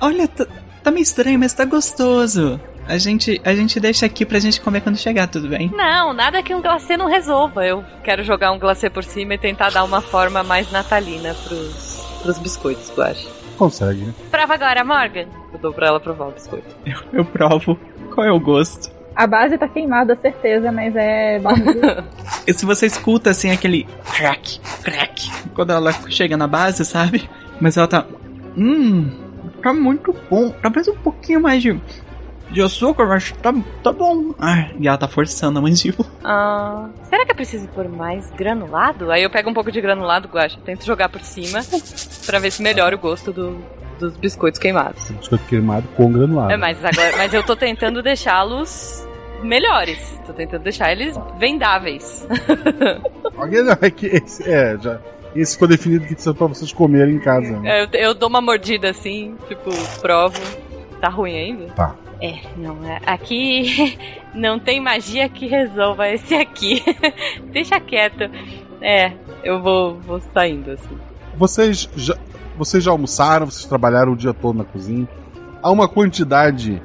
Olha, tá, tá meio estranho, mas tá gostoso. A gente, a gente deixa aqui pra gente comer quando chegar, tudo bem? Não, nada que um glacê não resolva. Eu quero jogar um glacê por cima e tentar dar uma forma mais natalina pros, pros biscoitos, eu acho. Consegue, né? Prova agora, Morgan. Eu dou pra ela provar o biscoito. Eu, eu provo. Qual é o gosto? A base tá queimada, certeza, mas é. [LAUGHS] E se você escuta assim aquele crack, crack, quando ela chega na base, sabe? Mas ela tá. Hum, tá muito bom. Talvez um pouquinho mais de, de açúcar, mas tá, tá bom. Ah, e ela tá forçando a mandíbula. Ah, será que eu preciso pôr mais granulado? Aí eu pego um pouco de granulado, Guacha, tento jogar por cima [LAUGHS] pra ver se melhora o gosto do- dos biscoitos queimados. Biscoito queimado com granulado. É, mas agora, mas eu tô tentando deixá-los melhores. Tô tentando deixar eles vendáveis. [LAUGHS] Não, é que esse, é, já. Esse ficou definido que são pra vocês comerem em casa. né? eu, eu dou uma mordida assim, tipo, provo. Tá ruim ainda? Tá. É, não, é- aqui [LAUGHS] não tem magia que resolva esse aqui. [LAUGHS] Deixa quieto. É, eu vou, vou saindo assim. Vocês já, vocês já almoçaram, vocês trabalharam o dia todo na cozinha. Há uma quantidade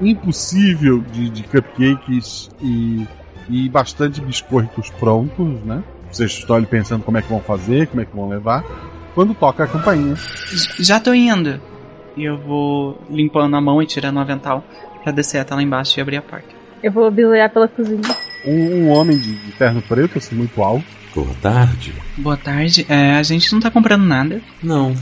impossível de, de cupcakes e, e bastante biscoitos prontos, né? Vocês estão ali pensando como é que vão fazer, como é que vão levar. Quando toca a campainha. Já tô indo. E eu vou limpando a mão e tirando o avental pra descer até lá embaixo e abrir a porta. Eu vou bilear pela cozinha. Um, um homem de, de terno preto, assim, muito alto. Boa tarde. Boa tarde. É, a gente não tá comprando nada. Não.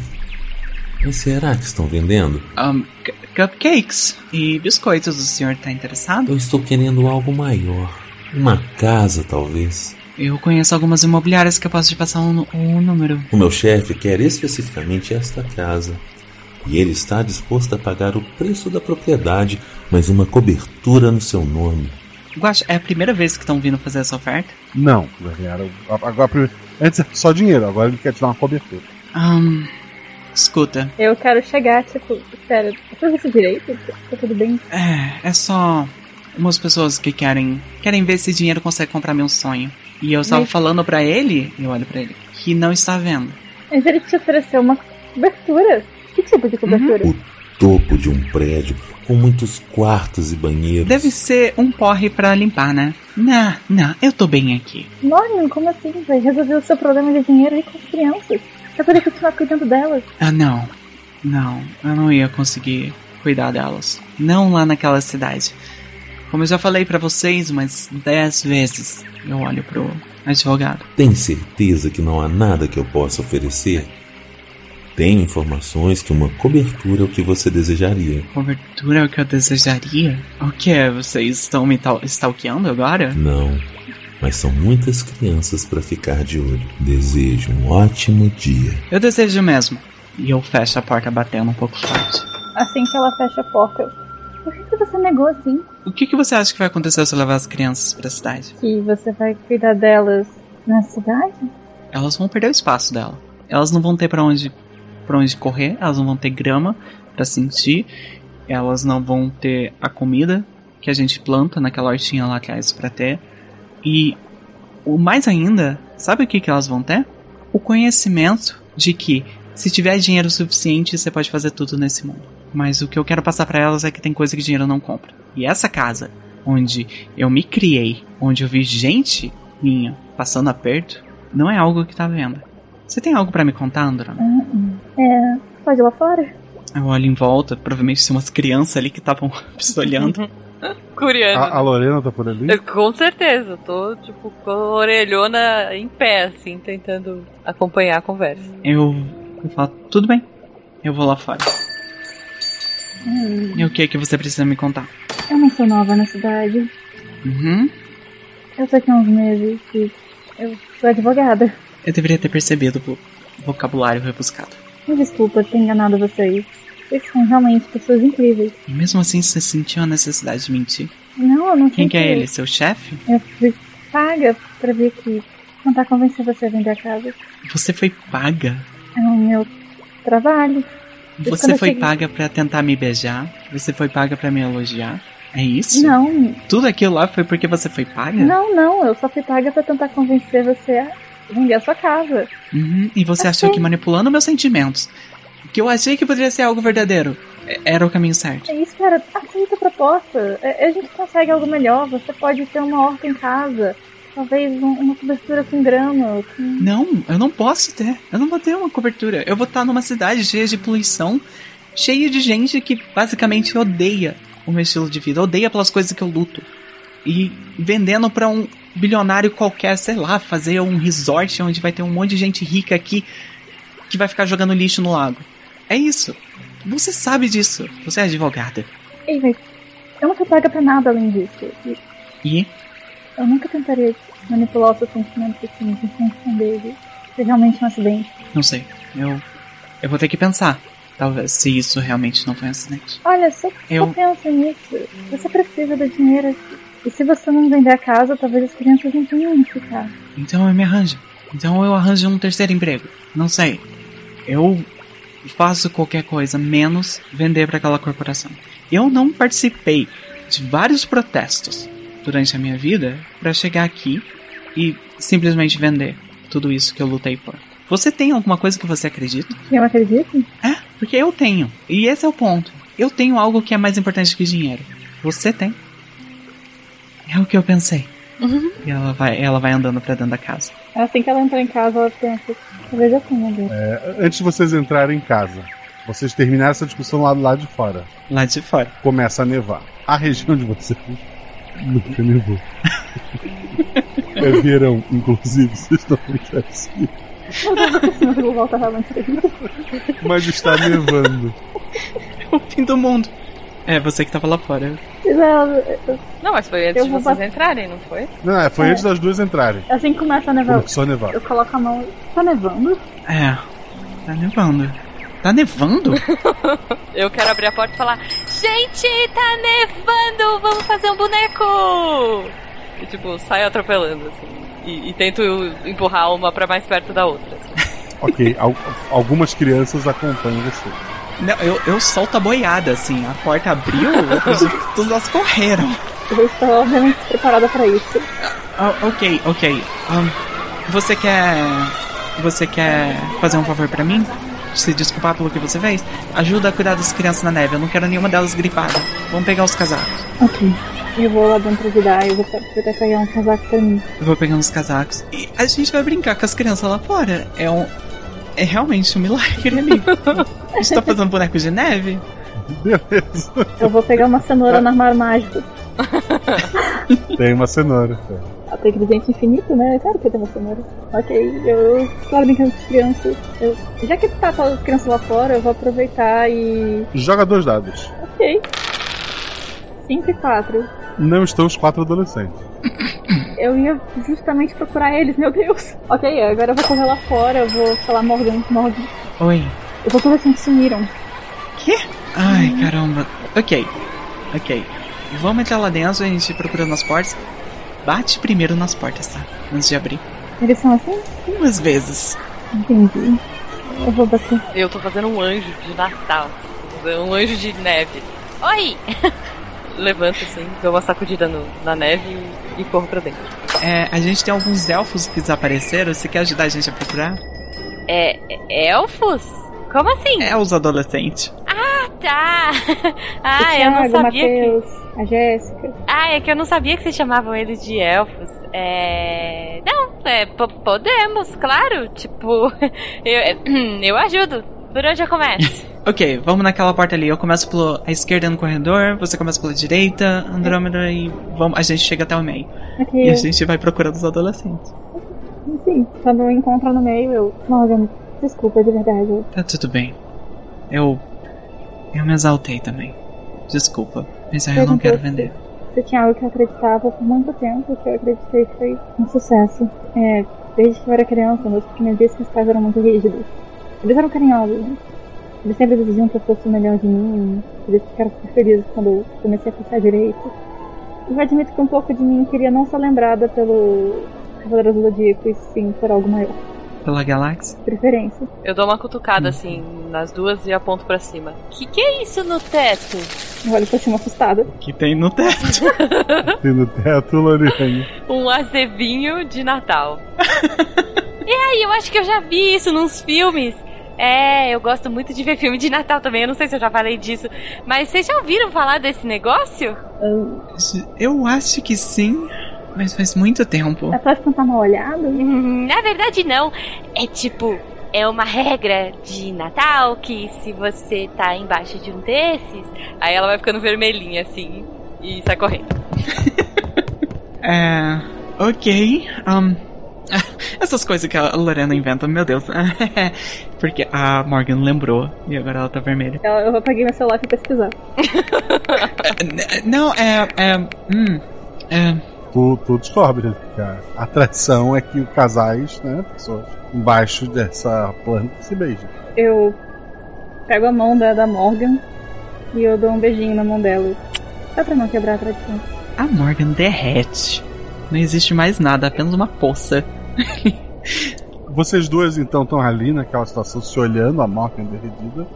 Mas será que estão vendendo? Um, cu- cupcakes e biscoitos. O senhor tá interessado? Eu estou querendo algo maior. Uma casa, talvez. Eu conheço algumas imobiliárias que eu posso te passar um, um número. O meu chefe quer especificamente esta casa. E ele está disposto a pagar o preço da propriedade, mas uma cobertura no seu nome. Guaxa, é a primeira vez que estão vindo fazer essa oferta? Não, agora, antes era só dinheiro, agora ele quer te dar uma cobertura. Um, escuta, Eu quero chegar, tipo, sério, eu isso direito? Tá tudo bem? é, é só umas pessoas que querem querem ver se esse dinheiro consegue comprar meu sonho. E eu estava Mas- falando pra ele, eu olho pra ele, que não está vendo. Mas ele te ofereceu uma cobertura. Que tipo de cobertura? O topo de um prédio com muitos quartos e banheiros. Deve ser um porre pra limpar, né? Não, não, eu tô bem aqui. Norman, como assim? Vai resolver o seu problema de dinheiro aí com as crianças. Vai poder continuar cuidando delas. Ah, não. Não, eu não ia conseguir cuidar delas. Não lá naquela cidade. Como eu já falei pra vocês umas dez vezes, eu olho pro advogado. Tem certeza que não há nada que eu possa oferecer? Tenho informações que uma cobertura é o que você desejaria. Cobertura é o que eu desejaria? O que é? Vocês estão me tal- stalkeando agora? Não, mas são muitas crianças para ficar de olho. Desejo um ótimo dia. Eu desejo mesmo. E eu fecho a porta batendo um pouco forte. Assim que ela fecha a porta, eu... Por que que você negou assim? O que, que você acha que vai acontecer se eu levar as crianças pra cidade? Que você vai cuidar delas na cidade? Elas vão perder o espaço dela. Elas não vão ter pra onde, pra onde correr, elas não vão ter grama pra sentir, elas não vão ter a comida que a gente planta naquela hortinha lá atrás pra ter. E o mais ainda, sabe o que, que elas vão ter? O conhecimento de que se tiver dinheiro suficiente, você pode fazer tudo nesse mundo. Mas o que eu quero passar pra elas é que tem coisa que dinheiro não compra. E essa casa, onde eu me criei, onde eu vi gente minha passando aperto, não é algo que tá vendo. Você tem algo pra me contar, André? Hum, É. Pode ir lá fora? Eu olho em volta, provavelmente tem umas crianças ali que estavam pistolhando. [LAUGHS] [LAUGHS] Curiano. A, a Lorena tá por ali? Eu, com certeza, eu tô, tipo, com a orelhona em pé, assim, tentando acompanhar a conversa. Eu, eu falo, tudo bem, eu vou lá fora. Hum, E o que é que você precisa me contar? eu não sou nova na cidade. Uhum. Eu tô aqui há uns meses e eu sou advogada. Eu deveria ter percebido o vocabulário rebuscado. Me desculpa ter enganado vocês. Vocês são realmente pessoas incríveis. E mesmo assim você sentiu a necessidade de mentir? Não, eu não Quem que é senti. ele? Seu chefe? Eu fui paga pra vir aqui. Tentar convencer você a vender a casa. Você foi paga? É o meu trabalho. Você foi cheguei- paga pra tentar me beijar? Você foi paga pra me elogiar? É isso? Não, Tudo aquilo lá foi porque você foi paga? não, não. Eu só fui paga pra tentar convencer você a vender a sua casa. Uhum, e você achou que manipulando meus sentimentos, que eu achei que poderia ser algo verdadeiro, é- era o caminho certo. É isso, cara. Aceita a proposta. É- A gente consegue algo melhor. Você pode ter uma horta em casa. Talvez um- uma cobertura com grama. Com... Não, eu não posso ter. Eu não vou ter uma cobertura. Eu vou estar numa cidade cheia de poluição, cheia de gente que basicamente odeia o meu estilo de vida, odeia pelas coisas que eu luto. E vendendo pra um bilionário qualquer, sei lá, fazer um resort onde vai ter um monte de gente rica aqui que vai ficar jogando lixo no lago. É isso. Você sabe disso. Você é advogada. Ei, mas eu nunca paga pra nada além disso. E eu nunca tentaria manipular os seus sentimentos assim, em função dele. Se realmente um acidente. não sei. Eu eu vou ter que pensar. Talvez se isso realmente não foi um acidente. Olha, só, só Eu- pensa nisso. Você precisa do dinheiro. E se você não vender a casa, talvez as crianças não tenham onde ficar. Então eu me arranjo. Então eu arranjo um terceiro emprego. Não sei. Eu faço qualquer coisa menos vender para aquela corporação. Eu não participei de vários protestos durante a minha vida para chegar aqui e simplesmente vender tudo isso que eu lutei por. Você tem alguma coisa que você acredita? Eu acredito? É, porque eu tenho. E esse é o ponto. Eu tenho algo que é mais importante que dinheiro. Você tem. É o que eu pensei. E ela vai, ela vai andando pra dentro da casa. Assim que ela entra em casa, ela pensa, talvez eu tenha. É, antes de vocês entrarem em casa, vocês terminaram essa discussão lá do lado de fora. Lá de fora. Começa a nevar. A região de vocês [LAUGHS] nunca nevou. [LAUGHS] é verão, inclusive, vocês estão muito assim. [LAUGHS] Eu vou voltar realmente daqui. Mas está nevando. o fim do mundo. É, você que tava lá fora. Eu- Não, mas foi antes Eu de vocês entrarem, não foi? Não, é, foi É. antes das duas entrarem. assim que começa a nevar, Começou a nevar. eu coloco a mão. Tá nevando? É, tá nevando. Tá nevando? [LAUGHS] Eu quero abrir a porta e falar: Gente, tá nevando! Vamos fazer um boneco! E tipo, saio atropelando, assim. E, e tento empurrar uma pra mais perto da outra. assim. Ok, al- algumas crianças acompanham você. Não, eu, eu solto a boiada, assim. A porta abriu, as- todas elas correram. Eu estou obviamente preparada pra isso. Ah, ok, ok. Ahn, você quer. Você quer fazer um favor pra mim? Se desculpar pelo que você fez? Ajuda a cuidar das crianças na neve. Eu não quero nenhuma delas gripada. Vamos pegar os casacos. Ok. Eu vou lá dentro ajudar, eu vou tentar pegar um casaco pra mim. Eu vou pegando os casacos. E a gente vai brincar com as crianças lá fora. É um. É realmente um milagre ali. [LAUGHS] Gente tá fazendo boneco de neve? Beleza. Eu vou pegar uma cenoura no armário mágico. [LAUGHS] Tem uma cenoura. Ela tem ingrediente infinito, né? Claro que tem uma cenoura. Ok, eu lá brincando com as crianças. Eu- já que tá todas as crianças lá fora, eu vou aproveitar e. Joga dois dados. Ok. 5 e 4. Não estão os quatro adolescentes. [LAUGHS] Eu ia justamente procurar eles, meu Deus. Ok, agora eu vou correr lá fora, eu vou falar Morgan, Morgan. Oi. Eu vou ver se eles sumiram. Quê? Ai, caramba. Ok. Ok. Vamos entrar lá dentro, a gente procura nas portas. Bate primeiro nas portas, tá? Antes de abrir. Eles são assim? Umas vezes. Entendi. Eu vou bater. Eu tô fazendo um anjo de Natal. Um anjo de neve. Oi! [LAUGHS] Levanto assim, dou uma sacudida no- na neve e, e corro pra dentro. É, a gente tem alguns elfos que desapareceram. Você quer ajudar a gente a procurar? É, é elfos? Como assim? É os adolescentes. Ah, tá! [LAUGHS] ah, o eu não Thiago, sabia que... Matheus, a Jéssica. Ah, é que eu não sabia que vocês chamavam eles de elfos. É. Não, é, po- podemos, claro. Tipo, [LAUGHS] eu, eu ajudo. Por onde eu começo? [LAUGHS] Ok, vamos naquela porta ali. Eu começo pela esquerda no corredor, você começa pela direita, Andrômeda, e vamos, a gente chega até o meio. Ok. E a gente vai procurando os adolescentes. Sim, quando eu encontro no meio, eu. Morgan, desculpa, de verdade. eu- Tá tudo bem. Eu. Eu me exaltei também. Desculpa, mas eu não Perguntou quero vender. Se tinha algo que eu acreditava por muito tempo, que eu acreditei que foi um sucesso. É, desde que eu era criança, meus primeiros pais eram muito rígidos. Eles eram carinhosos, né? Eles sempre exigiam que eu fosse o melhor de mim. Eles ficaram super felizes quando eu comecei a pensar direito. Eu admito que um pouco de mim queria não ser lembrada pelo Cavaleiro do Zodíaco, e sim por algo maior. Pela galáxia? Preferência. Eu dou uma cutucada assim nas duas e aponto pra cima. Que que é isso no teto? Eu olho pra cima assustada. Que tem no teto. [LAUGHS] Tem no teto, Loriane. Um azevinho de Natal. [LAUGHS] E aí, eu acho que eu já vi isso nos filmes. É, eu gosto muito de ver filme de Natal também. Eu não sei se eu já falei disso. Mas vocês já ouviram falar desse negócio? Eu acho que sim, mas faz muito tempo. É pra tentar uma olhada? Hum, Na verdade, não. É tipo, é uma regra de Natal que se você tá embaixo de um desses, aí ela vai ficando vermelhinha assim e sai correndo. [LAUGHS] É. Ok. Um, [LAUGHS] essas coisas que a Lorena inventa, meu Deus. [LAUGHS] Porque a Morgan lembrou e agora ela tá vermelha. Eu, eu peguei meu celular e fui pesquisar. [LAUGHS] Não, é. é hum, é. Tu, tu descobre né, que a atração é que os casais, né, pessoas embaixo dessa planta se beijam. Eu pego a mão da, da Morgan e eu dou um beijinho na mão dela. Só pra não quebrar a tradição. A Morgan derrete. Não existe mais nada, apenas uma poça. [LAUGHS] Vocês duas então estão ali naquela situação se olhando, a Morgan derretida.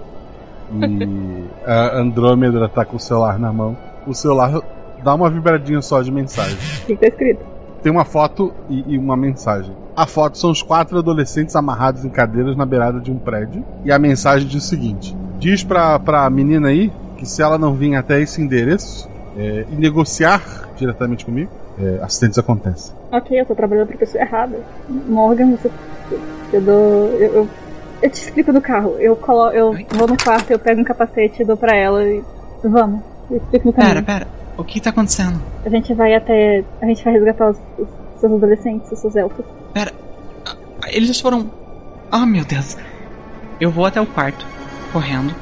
E [LAUGHS] a Andrômeda tá com o celular na mão. O celular dá uma vibradinha só de mensagem. O que tá escrito? Tem uma foto e, e uma mensagem. A foto são os quatro adolescentes amarrados em cadeiras na beirada de um prédio. E a mensagem diz o seguinte: Diz pra, pra menina aí que se ela não vir até esse endereço é, e negociar diretamente comigo, é, acidentes acontecem. Ok, eu tô trabalhando pra pessoa errada. Morgan, você. Eu dou. Eu, eu, eu te explico no carro. Eu, colo, eu vou no quarto, eu pego um capacete e dou pra ela e. Vamos. Eu explico no caminho. Pera, pera. O que tá acontecendo? A gente vai até. A gente vai resgatar os, os seus adolescentes, os seus elfos. Pera. Eles foram. Ah, meu Deus. Eu vou até o quarto, correndo.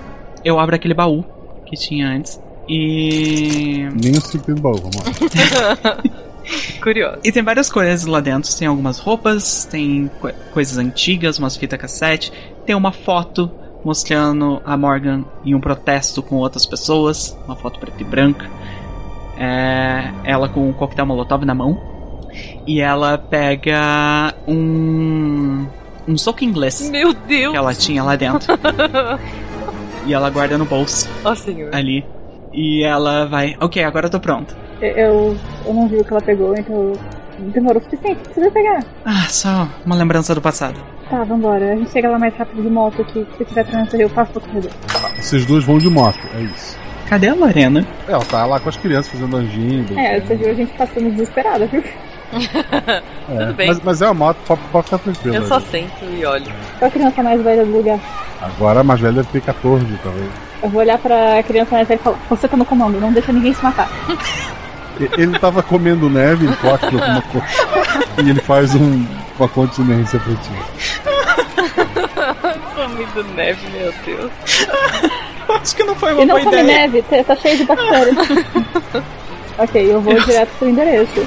Eu abro aquele baú que tinha antes. E. Nem o baú, vamos lá. [LAUGHS] [LAUGHS] Curioso. E tem várias coisas lá dentro. Tem algumas roupas, tem co- coisas antigas, umas fitas cassete. Tem uma foto mostrando a Morgan em um protesto com outras pessoas. Uma foto preta e branca. É, ela com um coquetel molotov na mão. E ela pega um. um soco inglês. Meu Deus! Que ela tinha lá dentro. [LAUGHS] e ela guarda no bolso. Ó, senhor. Ali. E ela vai. Ok, agora eu tô pronto. Eu, eu, não vi o que ela pegou, então demorou o suficiente. Precisa pegar. Ah, só uma lembrança do passado. Tá, vambora. A gente chega lá mais rápido de moto aqui. Se tiver trânsito, eu passo pro corredor. Vocês duas vão de moto, é isso. Cadê a Lorena? Ela tá lá com as crianças fazendo anjinho. É, você viu a gente passando desesperada, viu? [LAUGHS] É, Tudo bem. Mas, mas é uma moto, pode, pode ficar tranquilo. Eu só né? sento e olho. Qual a criança mais velha do lugar? Agora a mais velha deve ter 14, talvez. Eu vou olhar pra criança mais velha e falar: Você tá no comando, não deixa ninguém se matar. [LAUGHS] Ele tava comendo neve, ele toca alguma coisa. e ele faz um, uma continência pra ti. [LAUGHS] Comido neve, meu Deus. Acho que não foi e não come neve, tá tá cheio de bactérias. [LAUGHS] ok, eu vou direto pro endereço.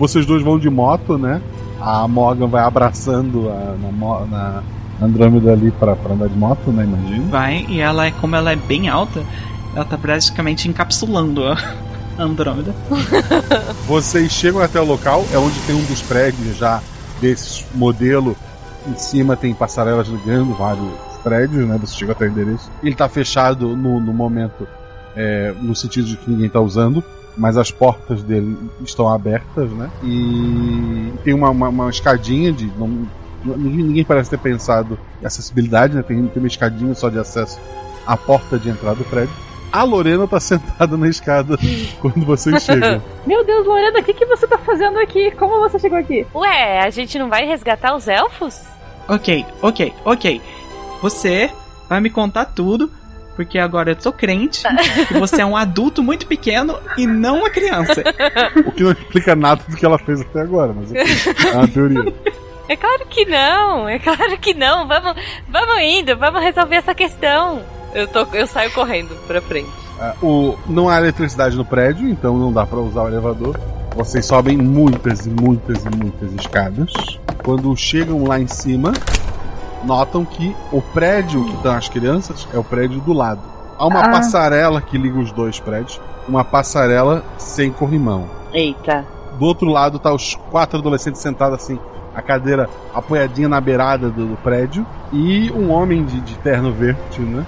Vocês dois vão de moto, né? A Morgan vai abraçando a, na, na Andrômeda ali pra, pra andar de moto, né? Imagina. Vai, e ela é, como ela é bem alta, ela tá praticamente encapsulando a [LAUGHS] Andrômeda. [LAUGHS] Vocês chegam até o local, é onde tem um dos prédios já desse modelo. Em cima tem passarelas ligando vários prédios, né? Você chega até o endereço. Ele tá fechado no, no momento, é, no sentido de que ninguém tá usando, mas as portas dele estão abertas, né? E tem uma, uma, uma escadinha de. Não, ninguém, ninguém parece ter pensado em acessibilidade, né? Tem, tem uma escadinha só de acesso à porta de entrada do prédio. A Lorena tá [LAUGHS] sentada na escada [LAUGHS] quando vocês chegam. [LAUGHS] Meu Deus, Lorena, o que, que você tá fazendo aqui? Como você chegou aqui? Ué, a gente não vai resgatar os elfos? Ok, ok, ok. Você vai me contar tudo, porque agora eu sou crente que você é um adulto muito pequeno e não uma criança. [LAUGHS] O que não explica nada do que ela fez até agora, mas é uma teoria. É claro que não, é claro que não. Vamos, vamos indo, vamos resolver essa questão. Eu, tô, eu saio correndo pra frente. Ah, o, não há eletricidade no prédio, então não dá pra usar o elevador. Vocês sobem muitas e muitas e muitas escadas. Quando chegam lá em cima, notam que o prédio que estão as crianças é o prédio do lado. Há uma Ah. passarela que liga os dois prédios, uma passarela sem corrimão. Eita. Do outro lado tá os quatro adolescentes sentados assim, a cadeira apoiadinha na beirada do, do prédio, e um homem de, de terno verde, né?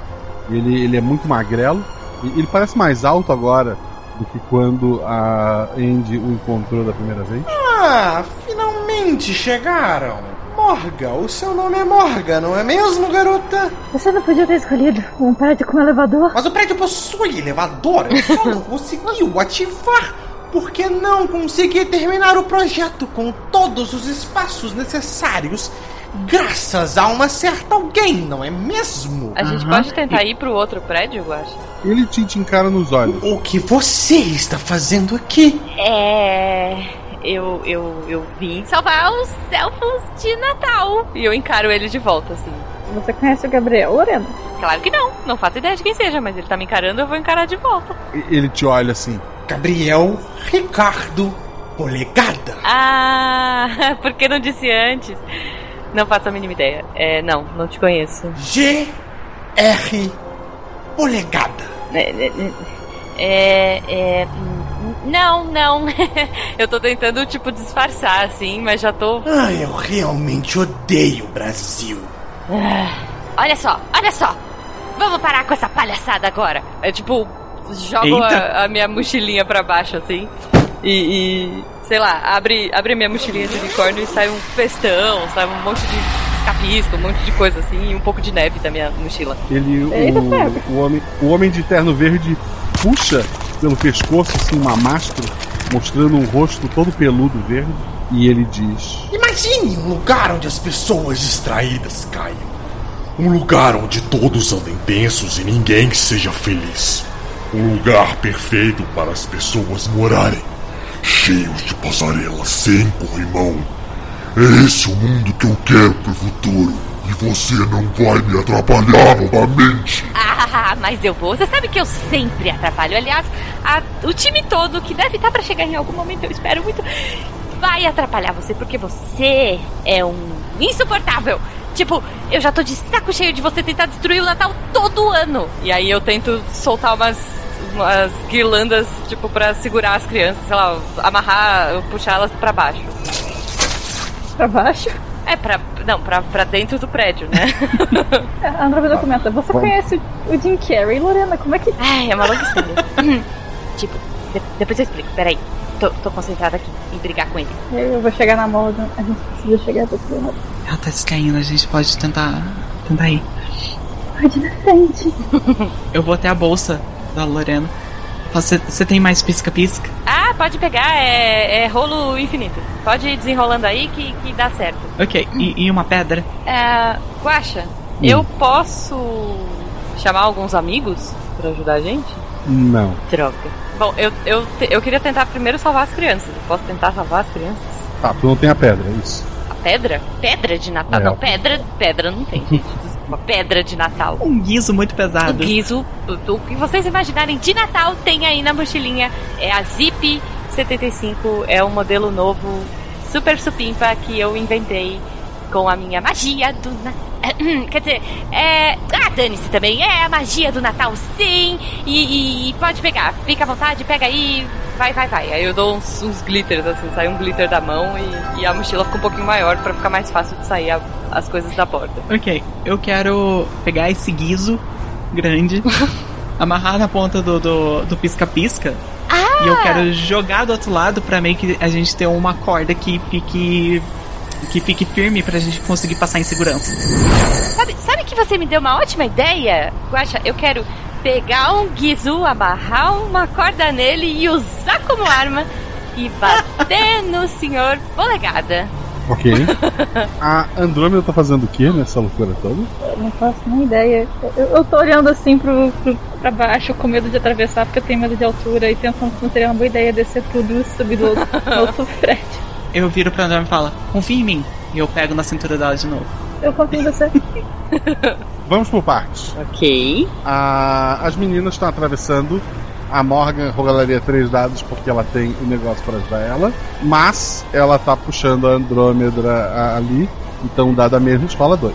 Ele, ele é muito magrelo. e Ele parece mais alto agora do que quando a Andy o encontrou da primeira vez. Ah, finalmente chegaram! Morga, o seu nome é Morga, não é mesmo, garota? Você não podia ter escolhido um prédio com elevador? Mas o prédio possui elevador, eu só não [LAUGHS] conseguiu ativar. Por que não conseguir terminar o projeto com todos os espaços necessários? Graças a uma certa alguém, não é mesmo? A gente pode tentar ir pro outro prédio, eu acho? Ele te, te encara nos olhos. O que você está fazendo aqui? É. Eu, eu, eu vim salvar os elfos de Natal. E eu encaro ele de volta, assim. Você conhece o Gabriel, Lorena? Claro que não. Não faço ideia de quem seja, mas ele tá me encarando, eu vou encarar de volta. E- Ele te olha assim. Gabriel Ricardo Polegada. Ah, [LAUGHS] por que não disse antes? Não faço a mínima ideia. É, não, não te conheço. G.R. Polegada. É, é, é, hum, não, não. [LAUGHS] eu tô tentando, tipo, disfarçar, assim, mas já tô. Ai, eu realmente odeio o Brasil. Ah, Olha só, olha só! Vamos parar com essa palhaçada agora! É tipo, jogo a, a minha mochilinha pra baixo, assim. E, e, sei lá, abre, abre minha mochilinha de unicórnio e sai um festão, sai um monte de escapisco, um monte de coisa assim, e um pouco de neve da minha mochila. Ele, Eita, o, o, homem, o homem de terno verde puxa pelo pescoço assim, uma máscara, mostrando um rosto todo peludo verde, e ele diz: Imagine um lugar onde as pessoas distraídas caiam. Um lugar onde todos andem tensos e ninguém seja feliz. Um lugar perfeito para as pessoas morarem. Cheios de passarelas sem corrimão. É esse o mundo que eu quero pro futuro. E você não vai me atrapalhar novamente. Ah, mas eu vou. Você sabe que eu sempre atrapalho. Aliás, a- o time todo, que deve estar pra chegar em algum momento, eu espero muito, vai atrapalhar você, porque você é um insuportável. Tipo, eu já tô de saco cheio de você tentar destruir o Natal todo ano. E aí eu tento soltar umas, umas guirlandas, tipo, pra segurar as crianças, sei lá, amarrar, puxar elas pra baixo. Pra baixo? É, pra. Não, pra, pra dentro do prédio, né? [LAUGHS] A Andromeda comenta, você Vamos. conhece o Jim Carrey, Lorena? Como é que... Ai, é uma longa história. [CLEARS THROAT] Tipo, de- depois eu explico, peraí. Tô, tô concentrada aqui em brigar com ele. Eu vou chegar na Morgan, a gente precisa chegar até aqui. né? Ela tá distraindo, a gente pode tentar. tentar ir. Pode na frente. Eu vou até a bolsa da Lorena. Você, tem mais pisca-pisca? Ah, pode pegar, é, é rolo infinito. Pode ir desenrolando aí que, que dá certo. Ok, e, e uma pedra? É, Guaxa, eu posso chamar alguns amigos pra ajudar a gente? Não. Droga. Bom, eu, eu, eu queria tentar primeiro salvar as crianças. Eu posso tentar salvar as crianças? Tá, tu não tem a pedra, é isso. A pedra? Pedra de Natal? É. Não, pedra, pedra não tem, gente. Desculpa, pedra de Natal. Um guiso muito O pesado. guiso, o, o que vocês imaginarem de Natal, tem aí na mochilinha. É a Zip 75, é um modelo novo, super supimpa, que eu inventei com a minha magia do Natal. [CLEARS THROAT] Quer dizer, é. Ah, dane-se também, é a magia do Natal, sim! E, e- pode pegar, fica à vontade, pega aí, vai, vai, vai. Aí eu dou uns, uns glitters, assim, sai um glitter da mão e, e a mochila fica um pouquinho maior pra ficar mais fácil de sair a- as coisas da borda. Ok, eu quero pegar esse guiso grande, [LAUGHS] amarrar na ponta do do do pisca-pisca. E eu quero jogar do outro lado pra meio que a gente ter uma corda que fique. Que fique firme pra gente conseguir passar em segurança. Sabe, sabe que você me deu uma ótima ideia? Guaxa, eu quero pegar um guizu, amarrar uma corda nele e usar como arma e bater no senhor polegada. Ok. [LAUGHS] a Andrômeda tá fazendo o que nessa loucura toda? Eu não faço nem ideia. Eu, eu tô olhando assim pro, pro, pra baixo com medo de atravessar porque eu tenho medo de altura e pensando se não seria uma boa ideia descer tudo e subir do outro, outro prédio. Eu viro pra André e falo, confia em mim. E eu pego na cintura dela de novo. Eu confio em você. [LAUGHS] Vamos por partes. Ok. as meninas estão atravessando. A Morgan rolaria três dados porque ela tem o negócio para ajudar ela. Mas ela tá puxando a Andrômeda a- ali. Então, dada mesmo, escola 2.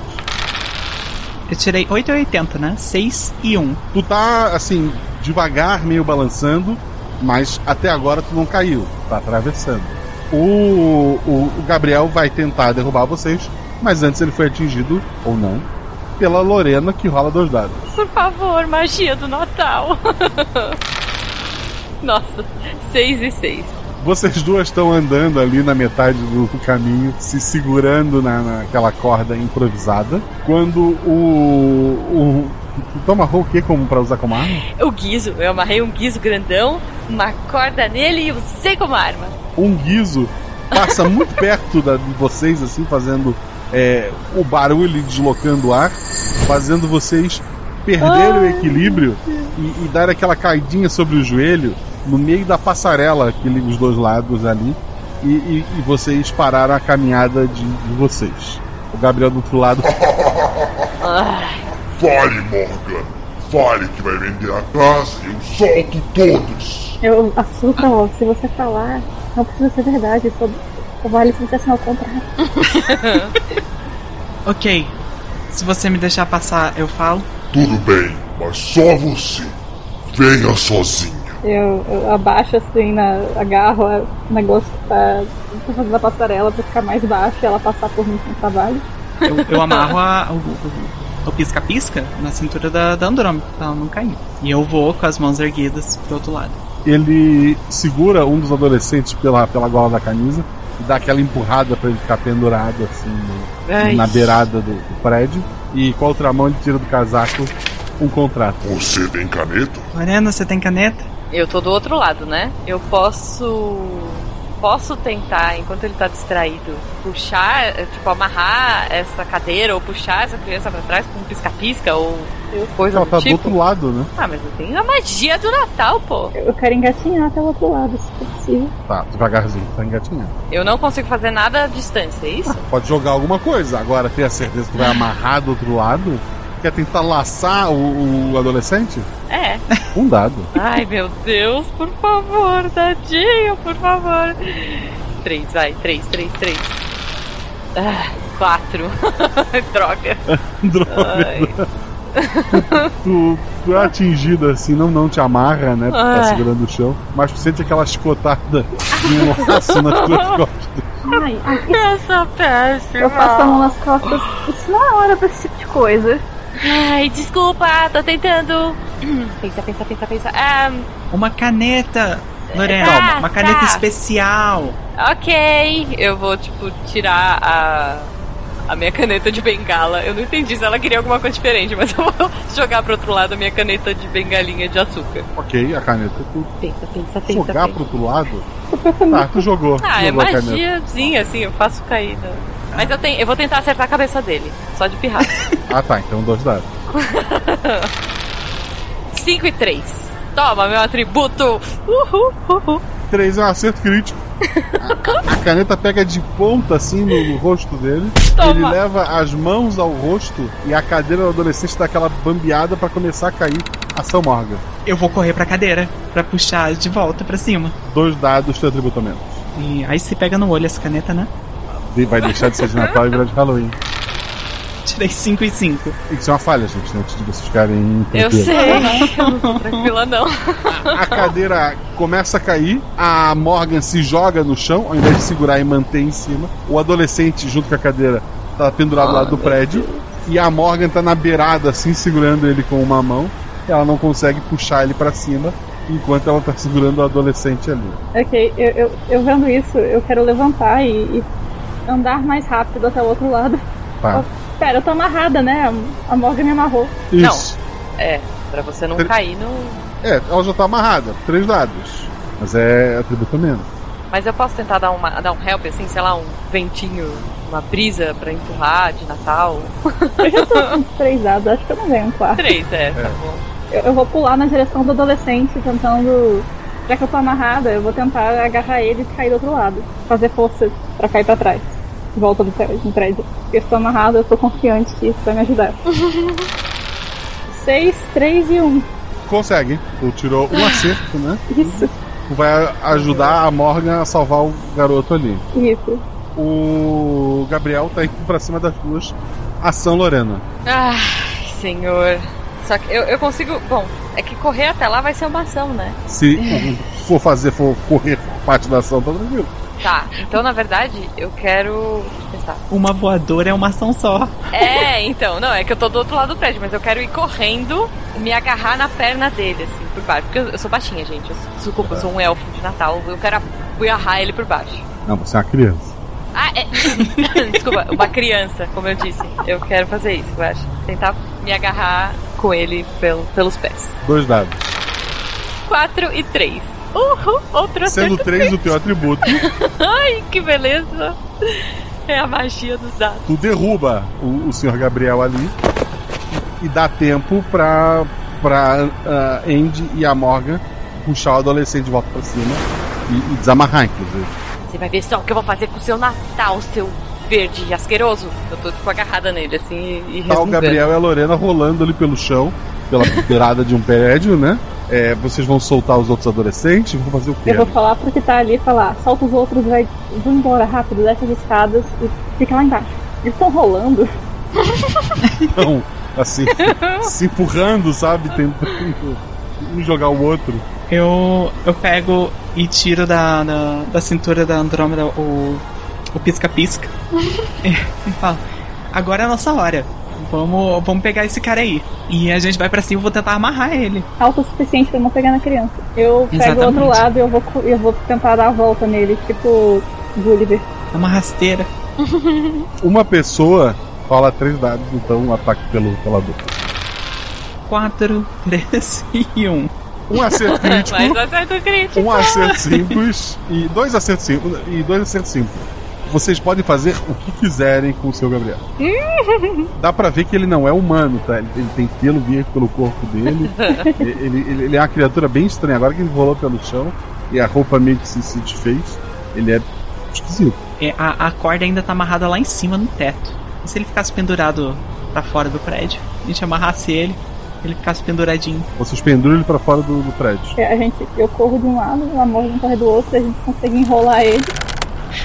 Eu tirei 8 e 80, né? 6 e 1. Tu tá, assim, devagar, meio balançando. Mas até agora tu não caiu. Tá atravessando. O, o, o Gabriel vai tentar derrubar vocês. Mas antes ele foi atingido, ou não, pela Lorena, que rola dois dados. Por favor, magia do Natal. [LAUGHS] Nossa, 6 e 6. Vocês duas estão andando ali na metade do caminho, se segurando na, naquela corda improvisada. Quando o. o tu amarrou o que como para usar como arma? O guiso, eu amarrei um guiso grandão, uma corda nele e usei como arma. Um guiso passa muito [LAUGHS] perto da, de vocês, assim, fazendo é, o barulho e deslocando o ar, fazendo vocês perderem o equilíbrio e, e dar aquela caidinha sobre o joelho no meio da passarela que liga os dois lados ali. E, e, e vocês pararam a caminhada de, de vocês. O Gabriel do outro lado. [LAUGHS] Fale, Morgan. Fale que vai vender a casa e eu solto todos. Eu assusta, ó, se você falar, não precisa ser verdade, só, só vale se você assinar o contrato. ok. Se você me deixar passar, eu falo. Tudo bem, mas só você. Venha sozinho. Eu, eu abaixo assim, na, agarro o negócio que tá, tá fazendo a passarela pra ficar mais baixo e ela passar por mim sem trabalho. Eu, eu amarro a, o, o pisca-pisca na cintura da, da Andrômeda, pra ela não cair. E eu vou com as mãos erguidas pro outro lado. Ele segura um dos adolescentes pela, pela gola da camisa e dá aquela empurrada para ele ficar pendurado assim no, na beirada do, do, prédio. E com a outra mão ele tira do casaco um contrato. Você tem caneta? Lorena, você tem caneta? Eu tô do outro lado, né? Eu posso. Posso tentar, enquanto ele tá distraído, puxar, tipo, amarrar essa cadeira ou puxar essa criança pra trás com um pisca-pisca ou coisa Ela do tá tipo? do outro lado, né? Ah, mas eu tenho a magia do Natal, pô. Eu quero engatinhar até o outro lado, se for possível. Tá, devagarzinho, tá engatinhando. Eu não consigo fazer nada à distância, é isso? Pode jogar alguma coisa, agora ter a certeza que vai amarrar do outro lado. Quer tentar laçar o, o adolescente? É. Um dado. Ai, meu Deus, por favor, tadinho, por favor. Três, vai, três, três, três. Ah, quatro. [LAUGHS] Droga. [LAUGHS] Droga. [LAUGHS] Tu, tu é atingido assim, não, não te amarra, né? Tu tá Ai. segurando o chão, mas tu sente aquela chicotada de um laço nas tuas costas. Ai, ai, sou péssima. eu passo a mão nas costas. Isso não é hora pra esse tipo de coisa. Ai, desculpa, tô tentando. Pensa, pensa, pensa, pensa. Ah, Uma caneta, Lorena. Tá, uma caneta tá. especial. ok. Eu vou, tipo, tirar a. A minha caneta de bengala. Eu não entendi se ela queria alguma coisa diferente, mas eu vou [LAUGHS] jogar pro outro lado a minha caneta de bengalinha de açúcar. Ok, a caneta tu Pensa, pensa, pensa. jogar pensa. pro outro lado. Tá, tu jogou. Ah, é jogou a caneta. magiazinha, assim, eu faço cair. Mas eu, tenho, eu vou tentar acertar a cabeça dele, só de pirraça. [LAUGHS] Ah tá, então dois dados. [LAUGHS] 5 e 3. Toma, meu atributo! Uhul, uhul. Três é um acerto crítico. A, a caneta pega de ponta assim no, no rosto dele. Toma. Ele leva as mãos ao rosto e a cadeira do adolescente dá aquela bambeada pra começar a cair. Ação Morgan. Eu vou correr pra cadeira pra puxar de volta pra cima. Dois dados, teu atributo a menos. E aí se pega no olho essa caneta, né? Vai deixar de ser de Natal e virar de Halloween. Tirei 5 e 5. Isso é uma falha, gente, né? Antes de vocês ficarem Eu sei, eu não tô tranquila não. A cadeira começa a cair, a Morgan se joga no chão, ao invés de segurar e manter em cima. O adolescente, junto com a cadeira, tá pendurado do lado do prédio. E a Morgan tá na beirada, assim, segurando ele com uma mão. Ela não consegue puxar ele pra cima, enquanto ela tá segurando o adolescente ali. Ok, eu, eu, eu vendo isso, eu quero levantar e, e andar mais rápido até o outro lado. Tá. Pera, eu tô amarrada, né? A Morgan me amarrou. Isso. É, pra você não Tre- cair no. É, ela já tá amarrada. Três dados. Mas é atributo menos. Mas eu posso tentar dar, uma, dar um help, assim, sei lá, um ventinho, uma brisa pra empurrar de Natal? [LAUGHS] Eu já tô com três dados, acho que eu não ganho um quarto. Três, é, tá bom. Eu, eu vou pular na direção do adolescente, tentando. Já que eu tô amarrada, eu vou tentar agarrar ele e cair do outro lado. Fazer força pra cair pra trás. De volta do prédio. Porque eu estou amarrada, eu tô confiante que isso vai me ajudar. [LAUGHS] Seis, três e um. Consegue. Tu tirou um acerto, né? Isso, vai ajudar a Morgan a salvar o garoto ali. isso. O Gabriel tá indo pra cima das duas. Ação Lorena. Ai, senhor. Só que eu, eu consigo. Bom, é que correr até lá vai ser uma ação, né? Se for fazer, for correr parte da ação, tá tranquilo. Tá, então na verdade eu quero. sabe? Uma voadora é uma ação só. É, então, não, é que eu tô do outro lado do prédio, mas eu quero ir correndo e me agarrar na perna dele, assim, por baixo. Porque eu, eu sou baixinha, gente. Eu, desculpa, eu sou um elfo de Natal. Eu quero agarrar ele por baixo. Não, você é uma criança. Ah, é. [LAUGHS] Desculpa, uma criança, como eu disse. Eu quero fazer isso, eu acho. Tentar me agarrar com ele pelo, pelos pés. Dois dados. 4 e 3. Uhul, outro Sendo três o pior atributo, [LAUGHS] Ai, que beleza. É a magia dos dados. tu derruba o, o senhor Gabriel ali e, dá tempo pra, pra ah, Andy e a Morgan puxar o adolescente de volta pra cima e, e desamarrar, inclusive. Você vai ver só o que eu vou fazer com o seu Natal, seu verde asqueroso. Eu tô tipo agarrada nele, assim, e Tá o. Gabriel e a Lorena rolando ali pelo chão, pela beirada de um prédio, né? É, vocês vão soltar os outros adolescentes? Vão fazer o quê? Eu vou falar pro que tá ali falar, solta os outros, vai, vão embora rápido, desce as escadas e fica lá embaixo. Eles estão rolando. [LAUGHS] Então, assim, se empurrando, sabe? Tentando um jogar o outro. Eu, eu pego e tiro da, da, da cintura da Andrômeda o, o pisca-pisca. e, [LAUGHS] e falo: Agora é a nossa hora. Vamos, vamos pegar esse cara aí. E a gente vai pra cima e vou tentar amarrar ele. Alto o suficiente pra não pegar na criança. Eu pego o outro Exatamente. lado e eu vou, eu vou tentar dar a volta nele, tipo Gulliver. É uma rasteira. [LAUGHS] Uma pessoa rola três dados, então um ataque pelo, pela dupla. 4, 3 e 1. Um acerto [LAUGHS] crítico. Mais um acerto crítico. Um acerto simples e dois acertos simples. E dois acertos simples. Vocês podem fazer o que quiserem com o seu Gabriel. [LAUGHS] Dá pra ver que ele não é humano, tá? Ele, ele tem pelo verde pelo corpo dele. [LAUGHS] ele, ele- ele é uma criatura bem estranha. Agora que ele rolou pelo chão e a roupa meio que se, se desfez, ele é esquisito. É, a, a corda ainda tá amarrada lá em cima no teto. E se ele ficasse pendurado pra fora do prédio? A gente amarrasse ele, ele ficasse penduradinho. Vocês penduram ele pra fora do, do prédio. É, A gente, eu corro de um lado, o Morgan corre do outro, a gente consegue enrolar ele.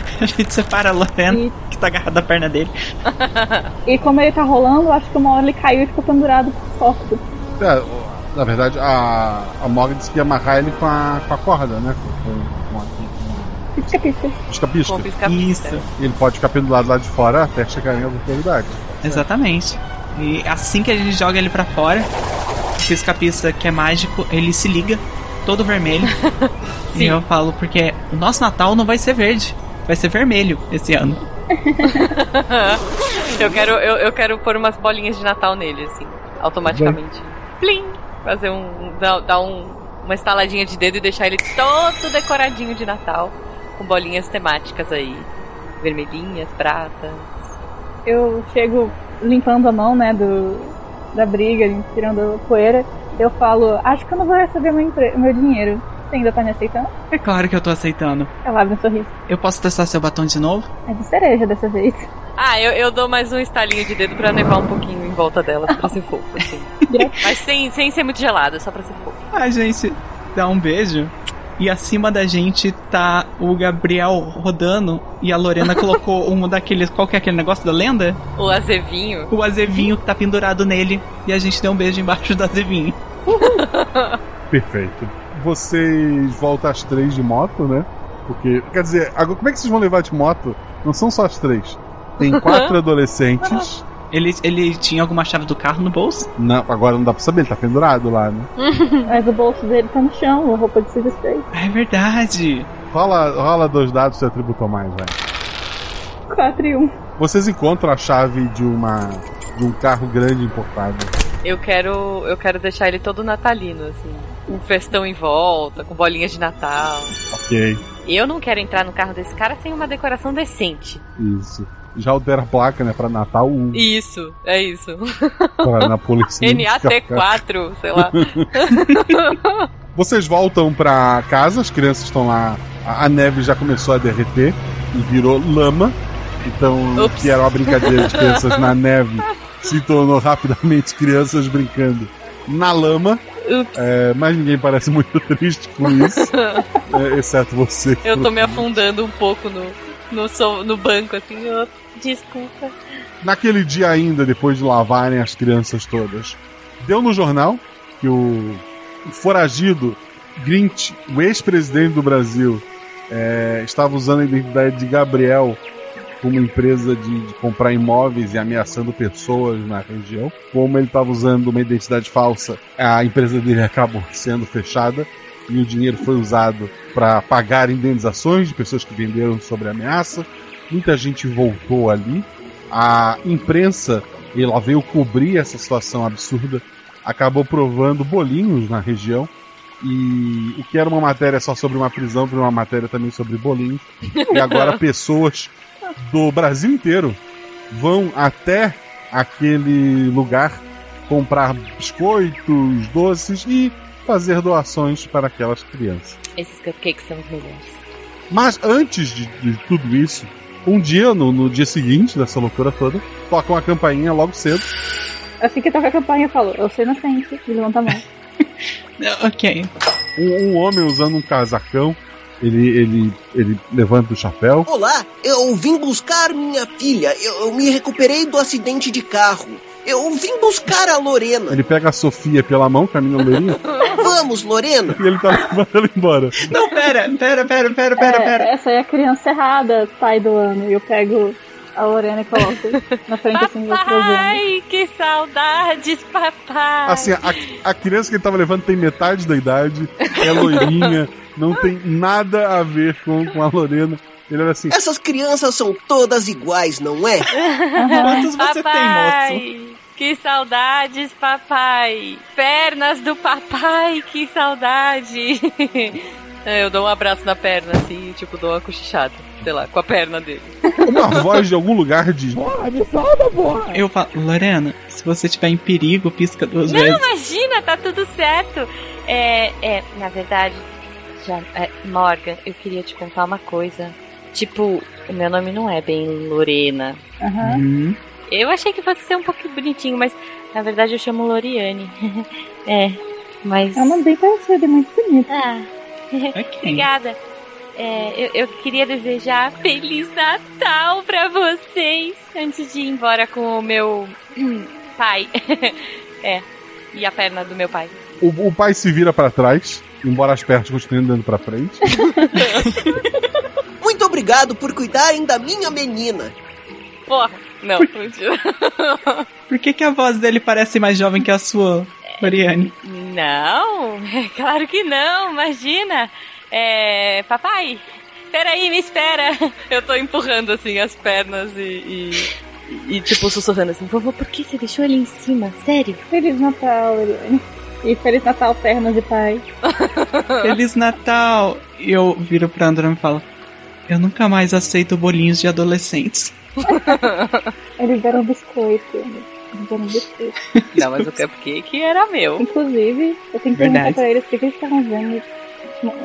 [LAUGHS] A gente separa a Lorena, que tá agarrada à perna dele. [LAUGHS] E como ele tá rolando, eu acho que uma hora ele caiu e ficou pendurado por sorte. É, na verdade, a, a Morgan disse que ia amarrar ele com a, com a corda, né? Com, com a- Pisca-pisca. Pisca-pisca. Pisca-pisca. Isso. Ele pode ficar pendurado lá de fora até chegar em autoridade. Exatamente. E assim que a gente joga ele pra fora, o pisca-pisca que é mágico, ele se liga, todo vermelho. [LAUGHS] e eu falo, porque o nosso Natal não vai ser verde, vai ser vermelho esse ano. [LAUGHS] eu, quero, eu, eu quero pôr umas bolinhas de Natal nele, assim, automaticamente. Plim! Fazer um. dar, dar um, uma estaladinha de dedo e deixar ele todo decoradinho de Natal. Com bolinhas temáticas aí. Vermelhinhas, pratas. Eu chego limpando a mão, né, do, da briga, tirando a poeira. Eu falo, acho que eu não vou receber meu, meu dinheiro. Você ainda tá me aceitando? É claro que eu tô aceitando. Ela abre um sorriso. Eu posso testar seu batom de novo? É de cereja dessa vez. Ah, eu, eu dou mais um estalinho de dedo pra nevar um pouquinho em volta dela, pra ser fofo, [LAUGHS] assim. Mas sem, sem ser muito gelado, só pra ser fofo. A gente dá um beijo e acima da gente tá o Gabriel rodando e a Lorena colocou [LAUGHS] um daqueles. Qual que é aquele negócio da lenda? O azevinho. O azevinho que tá pendurado nele e a gente deu um beijo embaixo do azevinho. Perfeito. Vocês voltam às três de moto, né? Porque, quer dizer, agora, como é que vocês vão levar de moto? Não são só as três. Tem [LAUGHS] quatro adolescentes. Ele, ele tinha alguma chave do carro no bolso? Não, agora não dá pra saber, ele tá pendurado lá, né? [LAUGHS] Mas o bolso dele tá no chão, a roupa de se desfez. É verdade. Rola, rola dois dados se atributou mais, velho. 4 e 1. Vocês encontram a chave de uma de um carro grande importado. Eu quero, eu quero deixar ele todo natalino, assim. Com festão em volta, com bolinhas de Natal. Ok, Eu não quero entrar no carro desse cara sem uma decoração decente. isso. Já altera a placa, né, pra Natal 1. Isso, é isso. Pra na [LAUGHS] polícia. NAT4, sei lá. [LAUGHS] Vocês voltam pra casa, as crianças estão lá. A a neve já começou a derreter e virou lama. Então, o que era uma brincadeira de crianças na neve se tornou rapidamente crianças brincando na lama. É, mas ninguém parece muito [LAUGHS] triste com isso, [LAUGHS] é, exceto você. Eu tô me afundando um pouco no, no, no banco, assim. eu- desculpa. Naquele dia ainda, depois de lavarem as crianças todas, deu no jornal que o, o foragido Grinch, o ex-presidente do Brasil, é, estava usando a identidade de Gabriel uma empresa de, de comprar imóveis e ameaçando pessoas na região. Como ele estava usando uma identidade falsa, a empresa dele [LAUGHS] acabou sendo fechada e o dinheiro foi usado para pagar indenizações de pessoas que venderam sobre a ameaça. Muita gente voltou ali. A imprensa ela veio cobrir essa situação absurda, acabou provando bolinhos na região. E o que era uma matéria só sobre uma prisão, virou uma matéria também sobre bolinhos. E agora [LAUGHS] pessoas do Brasil inteiro vão até aquele lugar comprar biscoitos, doces e fazer doações para aquelas crianças. Esses cupcakes são os melhores. Mas antes de, de tudo isso, um dia, no, no dia seguinte dessa loucura toda, toca uma campainha logo cedo. Assim que toca a campainha, eu falo, eu sou inocente, e levanta a mão. [LAUGHS] ok. Um, um homem usando um casacão, ele, ele, ele levanta o chapéu. Olá, eu vim buscar minha filha. Eu, eu me recuperei do acidente de carro. Eu vim buscar a Lorena. Ele pega a Sofia pela mão, caminha a Lorena, [LAUGHS] Vamos, Lorena. e ele tá levando ela embora. Não, pera, pera, pera, pera, pera, É, pera. Essa é a criança errada, pai do ano. E eu pego a Lorena e coloco na frente assim do. Ai, que saudades, papai. Assim, a, a criança que ele tava levando tem metade da idade, é loirinha, [LAUGHS] não tem nada a ver com, com a Lorena. Ele era assim. Essas crianças são todas iguais, não é? Quantos você tem, papai, moço? Que saudades, papai. Pernas do papai, que saudade. É, [LAUGHS] Eu dou um abraço na perna, assim, tipo, dou uma cochichada, sei lá, com a perna dele. Uma voz de algum lugar diz: me salva, porra! Eu falo, Lorena, se você estiver em perigo, pisca duas Não, vezes. imagina, tá tudo certo. É, é, na verdade, já, é, Morgan, eu queria te contar uma coisa. Tipo, o meu nome não é bem Lorena. Aham. Hum, Eu achei que fosse ser um pouquinho bonitinho, mas na verdade eu chamo Loriane. [LAUGHS] é, mas. É um nome bem parecido e muito bonito. Ah, [LAUGHS] obrigada. É, eu, eu queria desejar Feliz Natal pra vocês antes de ir embora com o meu [CLEARS THROAT] pai. [LAUGHS] é, e a perna do meu pai. O, o pai se vira pra trás, embora as pernas continuem andando pra frente. [LAUGHS] Muito obrigado por cuidarem da minha menina. Porra, não, mentira. [LAUGHS] Por que, que a voz dele parece mais jovem que a sua, Loriane? Não, claro que não, imagina. É, papai, peraí, me espera. Eu tô empurrando assim as pernas e, e, e, tipo sussurrando assim, vovô, por que você deixou ele em cima? Sério? Feliz Natal, Loriane. E Feliz Natal, pernas de pai. [LAUGHS] Feliz Natal! E eu viro pra André e falo: Eu nunca mais aceito bolinhos de adolescentes. [LAUGHS] Eles deram biscoito. Eles deram biscoito. Não, mas o cupcake era meu. Inclusive, eu tenho que perguntar pra eles o que eles estavam vendo.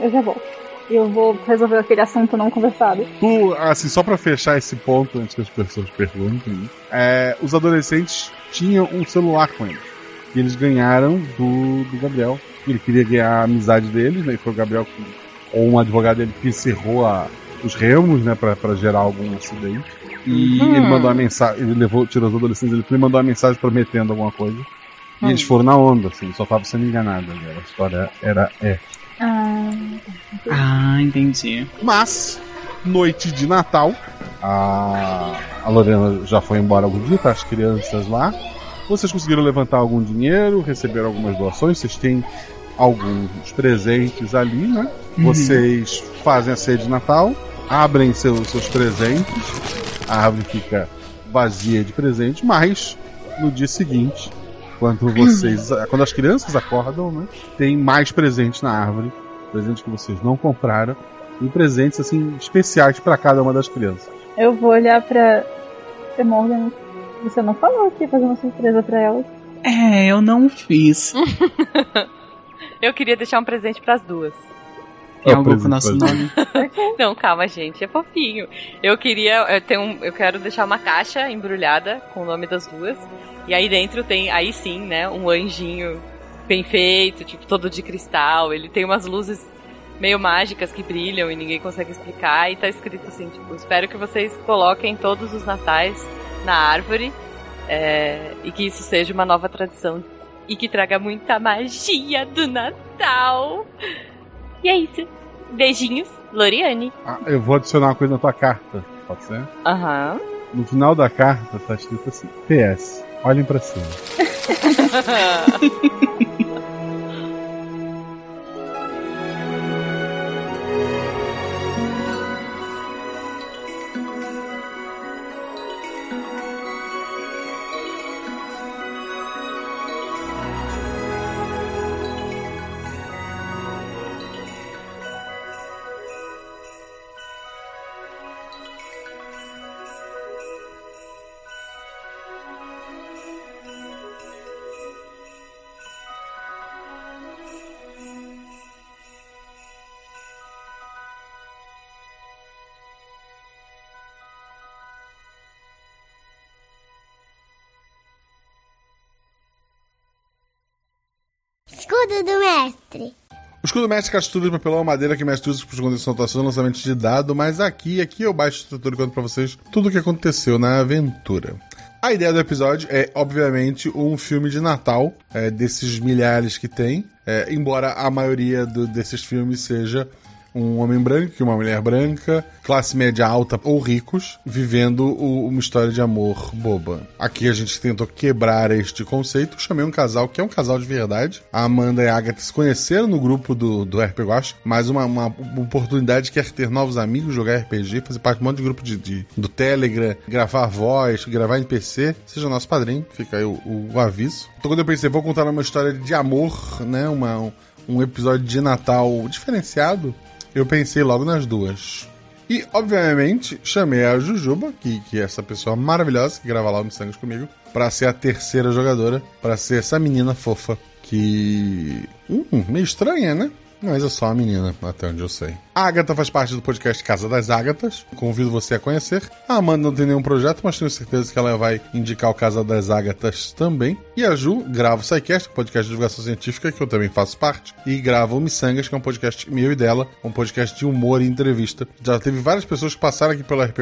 Eu já volto. E eu vou resolver aquele assunto não conversado. Tu, assim, só pra fechar esse ponto antes que as pessoas perguntem, é, os adolescentes tinham um celular com eles. Que eles ganharam do, do Gabriel. Ele queria ganhar a amizade deles, né? E foi o Gabriel que, ou um advogado dele que encerrou a, os remos, né? Pra, pra gerar algum acidente. E Uhum. ele mandou uma mensagem, ele levou, tirou os adolescentes, ele foi e mandou uma mensagem prometendo alguma coisa. E Hum. eles foram na onda, assim, só tava sendo enganado. né? A história era é. Ah, Ah, entendi. Mas, noite de Natal, a, a Lorena já foi embora algum dia, tá as crianças lá. Vocês conseguiram levantar algum dinheiro, receberam algumas doações, vocês têm alguns presentes ali, né? Uhum. Vocês fazem a ceia de Natal, abrem seus, seus presentes, a árvore fica vazia de presentes, mas no dia seguinte, quando vocês. quando as crianças acordam, né? Tem mais presentes na árvore, presentes que vocês não compraram, e presentes assim especiais para cada uma das crianças. eu vou olhar pra. Você Morgan. Você não falou que ia fazer uma surpresa pra elas. É, eu não fiz. [LAUGHS] Eu queria deixar um presente pras duas. Tem algo com o nosso nome? Não, calma, gente, é fofinho. Eu queria, eu tenho, um- eu quero deixar uma caixa embrulhada com o nome das duas. E aí dentro tem, aí sim, né, um anjinho bem feito, tipo todo de cristal. Ele tem umas luzes meio mágicas que brilham e ninguém consegue explicar. E tá escrito assim, tipo, espero que vocês coloquem todos os natais na árvore é, e que isso seja uma nova tradição e que traga muita magia do Natal. E é isso. Beijinhos, Loriane. Ah, eu vou adicionar uma coisa na tua carta. pode ser? Aham. No final da carta tá escrito assim: PS, olhem pra cima. [LAUGHS] escudo mestre captura de papelão madeira que mestre usa para esconder sua anotação lançamento de dado, mas aqui, aqui eu baixo a estrutura e conto pra vocês tudo o que aconteceu na aventura. A ideia do episódio é, obviamente, um filme de Natal, é, desses milhares que tem, é, embora a maioria do- desses filmes seja um homem branco e uma mulher branca, classe média alta ou ricos, vivendo o- uma história de amor boba. Aqui a gente tentou quebrar este conceito, chamei um casal que é um casal de verdade. A Amanda e a Agatha se conheceram no grupo do, do RP Guacha, mas uma, uma oportunidade quer ter novos amigos, jogar RPG, fazer parte de um monte de grupo de, de- do Telegram, gravar voz, gravar NPC. Seja nosso padrinho, fica aí o, o- o aviso. Então quando eu pensei, vou contar uma história de amor, né, uma, um, um episódio de Natal diferenciado, eu pensei logo nas duas. E, obviamente, chamei a Jujuba, que, que é essa pessoa maravilhosa que grava lá o Missangas comigo, pra ser a terceira jogadora, pra ser essa menina fofa que. Hum, meio estranha, né? Mas é só uma menina, até onde eu sei. A Agatha faz parte do podcast Casa das Ágatas. Convido você a conhecer. A Amanda não tem nenhum projeto, mas tenho certeza que ela vai indicar o Casa das Ágatas também. E a Ju grava o SciCast, um podcast de divulgação científica, que eu também faço parte. E grava o Missangas, que é um podcast meu e dela, um podcast de humor e entrevista. Já teve várias pessoas que passaram aqui pelo RP.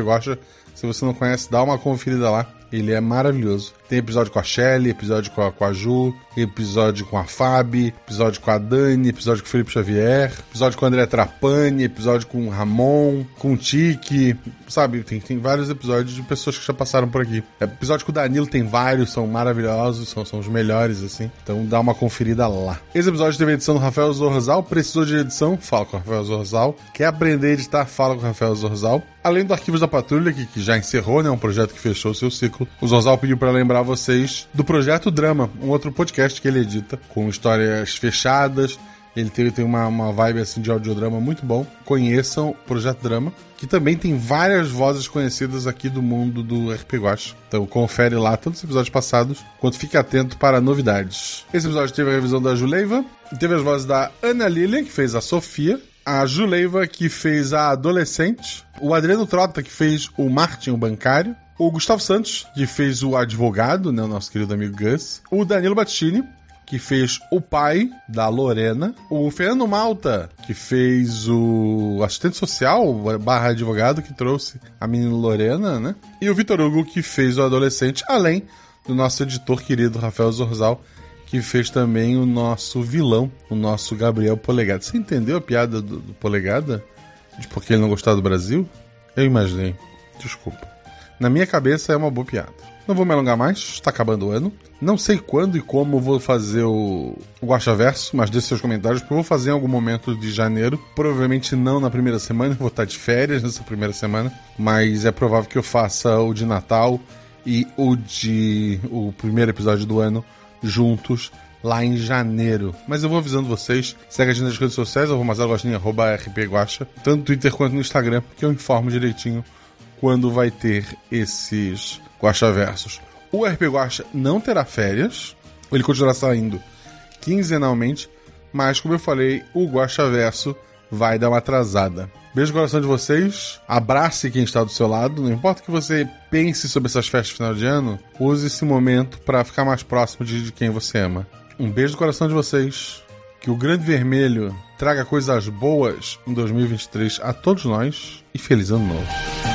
Se você não conhece, dá uma conferida lá. Ele é maravilhoso. Tem episódio com a Shelly, episódio com a, com a Ju, episódio com a Fabi, episódio com a Dani, episódio com o Felipe Xavier, episódio com o André Trapani, episódio com o Ramon, com o Tiki, sabe? Tem, tem vários episódios de pessoas que já passaram por aqui. Episódio com o Danilo tem vários, são maravilhosos, são, são os melhores, assim. Então dá uma conferida lá. Esse episódio teve edição do Rafael Zorzal. Precisou de edição? Fala com o Rafael Zorzal. Quer aprender a editar? Fala com o Rafael Zorzal. Além do Arquivos da Patrulha, que, que já encerrou, né? Um projeto que fechou seu ciclo. O Zorzal pediu para lembrar vocês do Projeto Drama, um outro podcast que ele edita, com histórias fechadas. Ele tem, tem uma, uma vibe assim de audiodrama muito bom. Conheçam o Projeto Drama, que também tem várias vozes conhecidas aqui do mundo do RP Guacha. Então confere lá tanto os episódios passados, quanto fique atento para novidades. Esse episódio teve a revisão da Juleiva, teve as vozes da Ana Lilian, que fez a Sofia, a Juleiva, que fez a adolescente, o Adriano Trota, que fez o Martin, o bancário, o Gustavo Santos, que fez o advogado, né, o nosso querido amigo Gus, o Danilo Battini, que fez o pai da Lorena, o Fernando Malta, que fez o assistente social barra advogado que trouxe a menina Lorena, né? E o Vitor Hugo, que fez o adolescente, além do nosso editor querido Rafael Zorzal, que fez também o nosso vilão, o nosso Gabriel Polegada. Você entendeu a piada do, do Polegada? De porque ele não gostava do Brasil? Eu imaginei. Desculpa. Na minha cabeça é uma boa piada. Não vou me alongar mais, está acabando o ano. Não sei quando e como vou fazer o, o Guaxaverso, mas deixe seus comentários, porque eu vou fazer em algum momento de janeiro. Provavelmente não na primeira semana, vou estar de férias nessa primeira semana, mas é provável que eu faça o de Natal e o de o primeiro episódio do ano juntos lá em janeiro. Mas eu vou avisando vocês. Segue a gente nas redes sociais, arroba Gostinho, arroba rpguacha, tanto no Twitter quanto no Instagram, que eu informo direitinho quando vai ter esses Guaxaversos. O RP Guacha não terá férias, ele continuará saindo quinzenalmente, mas como eu falei, o Guaxaverso vai dar uma atrasada. Beijo no coração de vocês, abrace quem está do seu lado, não importa que você pense sobre essas festas de final de ano, use esse momento para ficar mais próximo de, de quem você ama. Um beijo no coração de vocês, que o Grande Vermelho traga coisas boas em 2023 a todos nós e feliz ano novo.